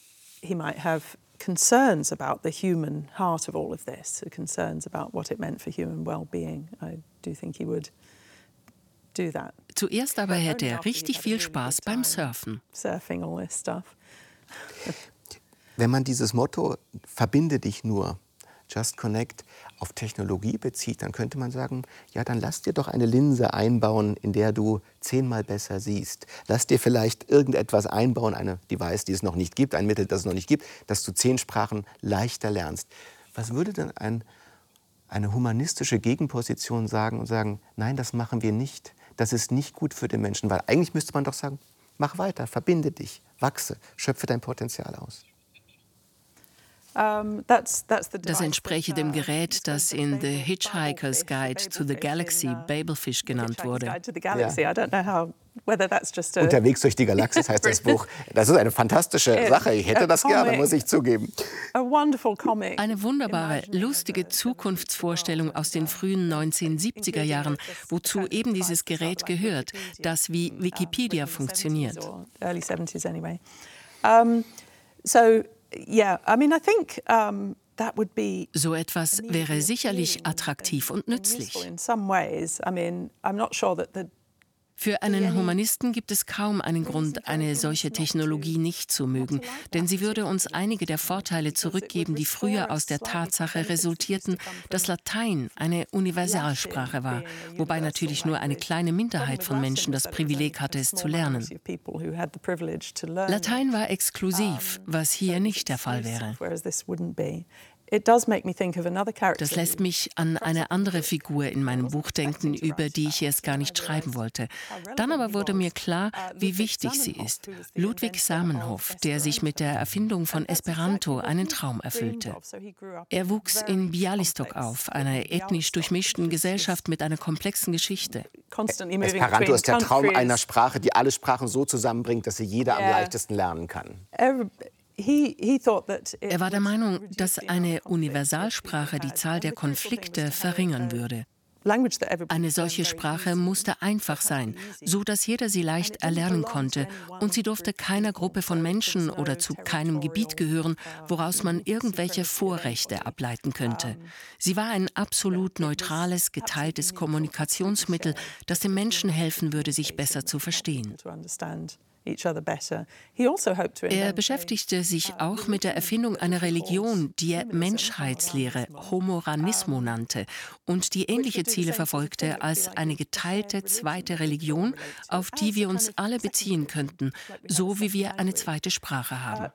concerns about the human heart of all of this, concerns about what it meant for human well-being. I do think he would Zuerst aber hätte er richtig viel Spaß beim Surfen. (laughs) Wenn man dieses Motto verbinde dich nur, Just Connect, auf Technologie bezieht, dann könnte man sagen, ja, dann lass dir doch eine Linse einbauen, in der du zehnmal besser siehst. Lass dir vielleicht irgendetwas einbauen, eine Device, die es noch nicht gibt, ein Mittel, das es noch nicht gibt, dass du zehn Sprachen leichter lernst. Was würde denn ein eine humanistische Gegenposition sagen und sagen, nein, das machen wir nicht. Das ist nicht gut für den Menschen, weil eigentlich müsste man doch sagen, mach weiter, verbinde dich, wachse, schöpfe dein Potenzial aus. Das entspräche dem uh, Gerät, das in The Hitchhiker's Guide to the Galaxy Babelfish genannt wurde. Ja. Unterwegs durch die Galaxis heißt das Buch. (laughs) Das ist eine fantastische Sache. Ich hätte das gerne, muss ich zugeben. Eine wunderbare, lustige Zukunftsvorstellung aus den frühen 1970er Jahren, wozu eben dieses Gerät gehört, das wie Wikipedia funktioniert. So so etwas wäre sicherlich attraktiv und nützlich. Für einen Humanisten gibt es kaum einen Grund, eine solche Technologie nicht zu mögen, denn sie würde uns einige der Vorteile zurückgeben, die früher aus der Tatsache resultierten, dass Latein eine Universalsprache war, wobei natürlich nur eine kleine Minderheit von Menschen das Privileg hatte, es zu lernen. Latein war exklusiv, was hier nicht der Fall wäre. Das lässt mich an eine andere Figur in meinem Buch denken, über die ich erst gar nicht schreiben wollte. Dann aber wurde mir klar, uh, wie wichtig sie ist. Ludwig Samenhof, der sich mit der Erfindung von Esperanto einen Traum erfüllte. Er wuchs in Bialystok auf, einer ethnisch durchmischten Gesellschaft mit einer komplexen Geschichte. Esperanto ist der Traum einer Sprache, die alle Sprachen so zusammenbringt, dass sie jeder am leichtesten lernen kann. Er war der Meinung, dass eine Universalsprache die Zahl der Konflikte verringern würde. Eine solche Sprache musste einfach sein, so dass jeder sie leicht erlernen konnte, und sie durfte keiner Gruppe von Menschen oder zu keinem Gebiet gehören, woraus man irgendwelche Vorrechte ableiten könnte. Sie war ein absolut neutrales, geteiltes Kommunikationsmittel, das dem Menschen helfen würde, sich besser zu verstehen. Also er beschäftigte sich auch mit der Erfindung einer Religion, die er Menschheitslehre, Homoranismo nannte und die ähnliche Ziele verfolgte als eine geteilte zweite Religion, auf die wir uns alle beziehen könnten, so wie wir eine zweite Sprache uh, haben.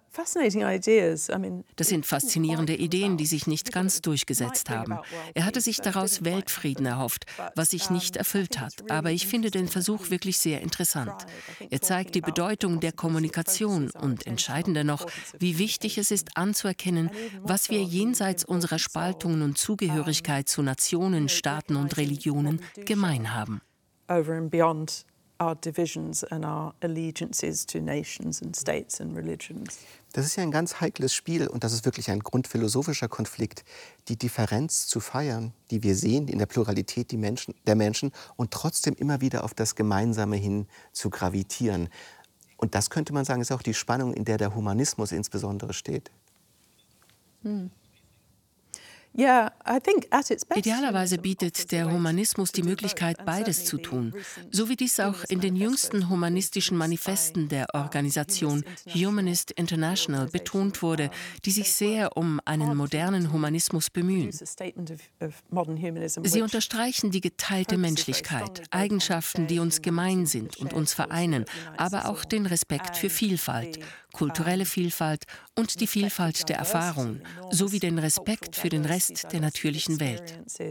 Das sind faszinierende Ideen, die sich nicht ganz durchgesetzt haben. Er hatte sich daraus Weltfrieden erhofft, was sich nicht erfüllt hat, aber ich finde den Versuch wirklich sehr interessant. Er zeigt die Bedeutung der Kommunikation und entscheidender noch, wie wichtig es ist anzuerkennen, was wir jenseits unserer Spaltungen und Zugehörigkeit zu Nationen, Staaten und Religionen gemein haben. Over and beyond our divisions and our allegiances to nations and states and religions. Das ist ja ein ganz heikles Spiel und das ist wirklich ein grundphilosophischer Konflikt, die Differenz zu feiern, die wir sehen in der Pluralität Menschen, der Menschen und trotzdem immer wieder auf das Gemeinsame hin zu gravitieren. Und das könnte man sagen, ist auch die Spannung, in der der Humanismus insbesondere steht. Hm. Idealerweise bietet der Humanismus die Möglichkeit, beides zu tun, so wie dies auch in den jüngsten humanistischen Manifesten der Organisation Humanist International betont wurde, die sich sehr um einen modernen Humanismus bemühen. Sie unterstreichen die geteilte Menschlichkeit, Eigenschaften, die uns gemein sind und uns vereinen, aber auch den Respekt für Vielfalt, kulturelle Vielfalt und die Vielfalt der Erfahrungen, sowie den Respekt für den Rest der natürlichen Welt. Also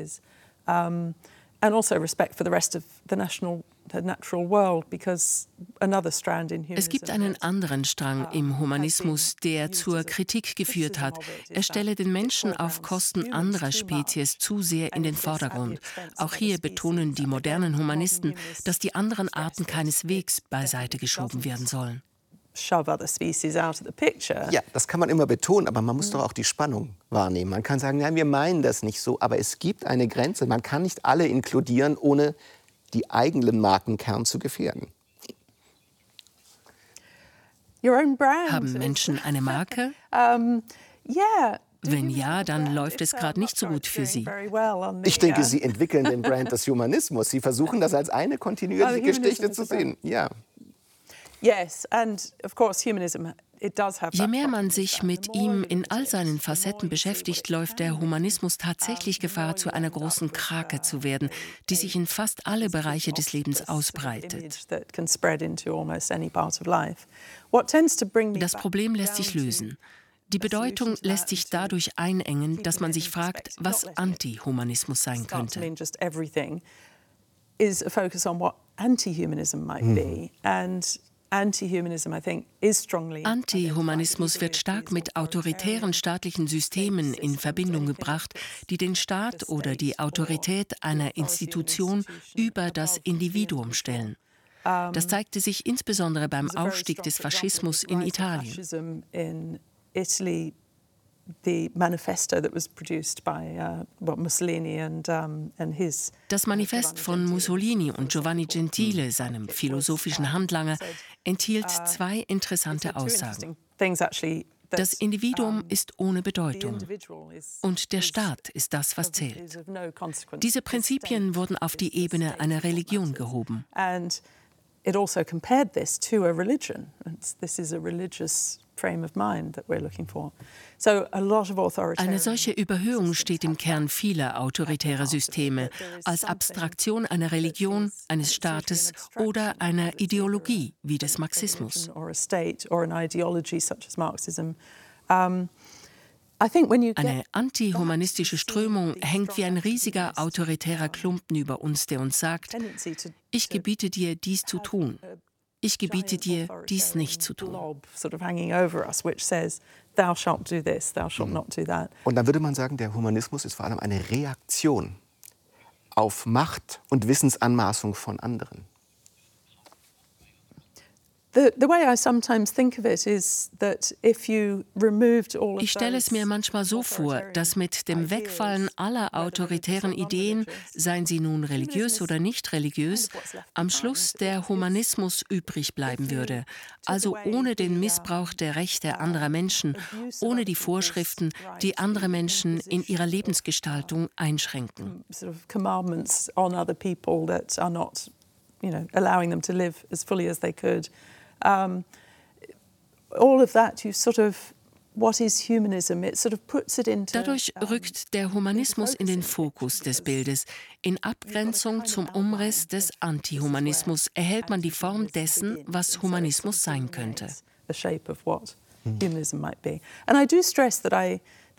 es gibt einen anderen Strang im Humanismus, der zur Kritik geführt hat. Er stelle den Menschen auf Kosten anderer Spezies zu sehr in den Vordergrund. Auch hier betonen die modernen Humanisten, dass die anderen Arten keineswegs beiseite geschoben werden sollen shove other species out of the picture. Ja, das kann man immer betonen, aber man muss mm. doch auch die Spannung wahrnehmen. Man kann sagen, nein, wir meinen das nicht so, aber es gibt eine Grenze. Man kann nicht alle inkludieren, ohne die eigenen Markenkern zu gefährden. Haben Menschen eine Marke? (laughs) um, yeah. Wenn ja, dann läuft es gerade nicht so gut für Sie. Ich denke, Sie entwickeln den (laughs) Brand des Humanismus. Sie versuchen das als eine kontinuierliche Geschichte zu sehen. Ja. Je mehr man sich mit ihm in all seinen Facetten beschäftigt, läuft der Humanismus tatsächlich Gefahr, zu einer großen Krake zu werden, die sich in fast alle Bereiche des Lebens ausbreitet. Das Problem lässt sich lösen. Die Bedeutung lässt sich dadurch einengen, dass man sich fragt, was Anti-Humanismus sein könnte. Is a focus on what anti-humanism might be, and Antihumanismus wird stark mit autoritären staatlichen Systemen in Verbindung gebracht, die den Staat oder die Autorität einer Institution über das Individuum stellen. Das zeigte sich insbesondere beim Aufstieg des Faschismus in Italien Das Manifest von Mussolini und Giovanni Gentile, seinem philosophischen Handlanger, enthielt uh, zwei interessante Aussagen. Das Individuum ist ohne Bedeutung und der Staat ist das, was zählt. Diese Prinzipien wurden auf die Ebene einer Religion gehoben. It also compared this to a religion. This is a religious eine solche Überhöhung steht im Kern vieler autoritärer Systeme als Abstraktion einer Religion, eines Staates oder einer Ideologie wie des Marxismus. Eine antihumanistische Strömung hängt wie ein riesiger autoritärer Klumpen über uns, der uns sagt, ich gebiete dir, dies zu tun. Ich gebiete dir, dies nicht zu tun. Und dann würde man sagen, der Humanismus ist vor allem eine Reaktion auf Macht und Wissensanmaßung von anderen. Ich stelle es mir manchmal so vor, dass mit dem Wegfallen aller autoritären Ideen, seien sie nun religiös oder nicht religiös, am Schluss der Humanismus übrig bleiben würde. Also ohne den Missbrauch der Rechte anderer Menschen, ohne die Vorschriften, die andere Menschen in ihrer Lebensgestaltung einschränken. You know, allowing them to live as fully as they could um, all of that, you sort of Dadurch rückt der Humanismus in den Fokus des Bildes. In Abgrenzung zum Umriss des Antihumanismus erhält man die Form dessen, was Humanismus sein könnte. And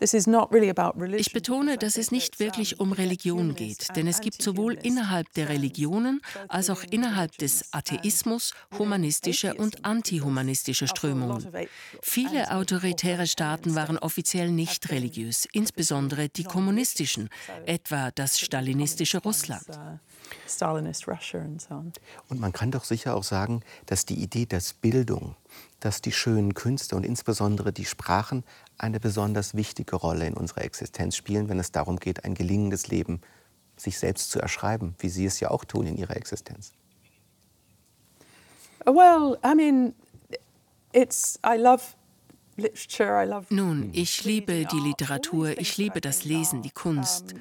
Ich betone, dass es nicht wirklich um Religion geht, denn es gibt sowohl innerhalb der Religionen als auch innerhalb des Atheismus humanistische und antihumanistische Strömungen. Viele autoritäre Staaten waren offiziell nicht religiös, insbesondere die kommunistischen, etwa das stalinistische Russland. Und man kann doch sicher auch sagen, dass die Idee, dass Bildung, dass die schönen Künste und insbesondere die Sprachen eine besonders wichtige Rolle in unserer Existenz spielen, wenn es darum geht, ein gelingendes Leben sich selbst zu erschreiben, wie Sie es ja auch tun in Ihrer Existenz. Well, I mean, it's I love nun, ich liebe die Literatur, ich liebe das Lesen, die Kunst.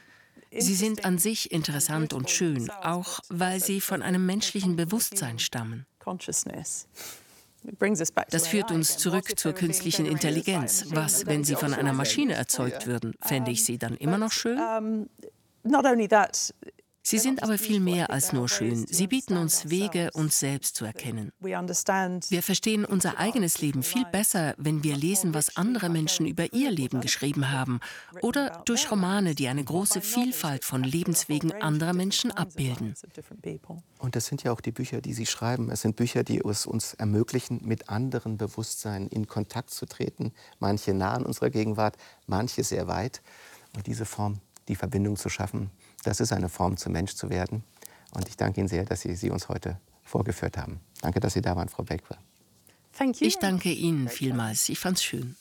Sie sind an sich interessant und schön, auch weil sie von einem menschlichen Bewusstsein stammen. Das führt uns zurück zur künstlichen Intelligenz. Was, wenn sie von einer Maschine erzeugt würden? Fände ich sie dann immer noch schön? Sie sind aber viel mehr als nur schön. Sie bieten uns Wege, uns selbst zu erkennen. Wir verstehen unser eigenes Leben viel besser, wenn wir lesen, was andere Menschen über ihr Leben geschrieben haben oder durch Romane, die eine große Vielfalt von Lebenswegen anderer Menschen abbilden. Und das sind ja auch die Bücher, die Sie schreiben. Es sind Bücher, die es uns ermöglichen, mit anderen Bewusstseinen in Kontakt zu treten. Manche nah an unserer Gegenwart, manche sehr weit. Und diese Form, die Verbindung zu schaffen, das ist eine Form, zum Mensch zu werden. Und ich danke Ihnen sehr, dass Sie sie uns heute vorgeführt haben. Danke, dass Sie da waren, Frau Beckwell. Ich danke Ihnen vielmals. Ich fand es schön.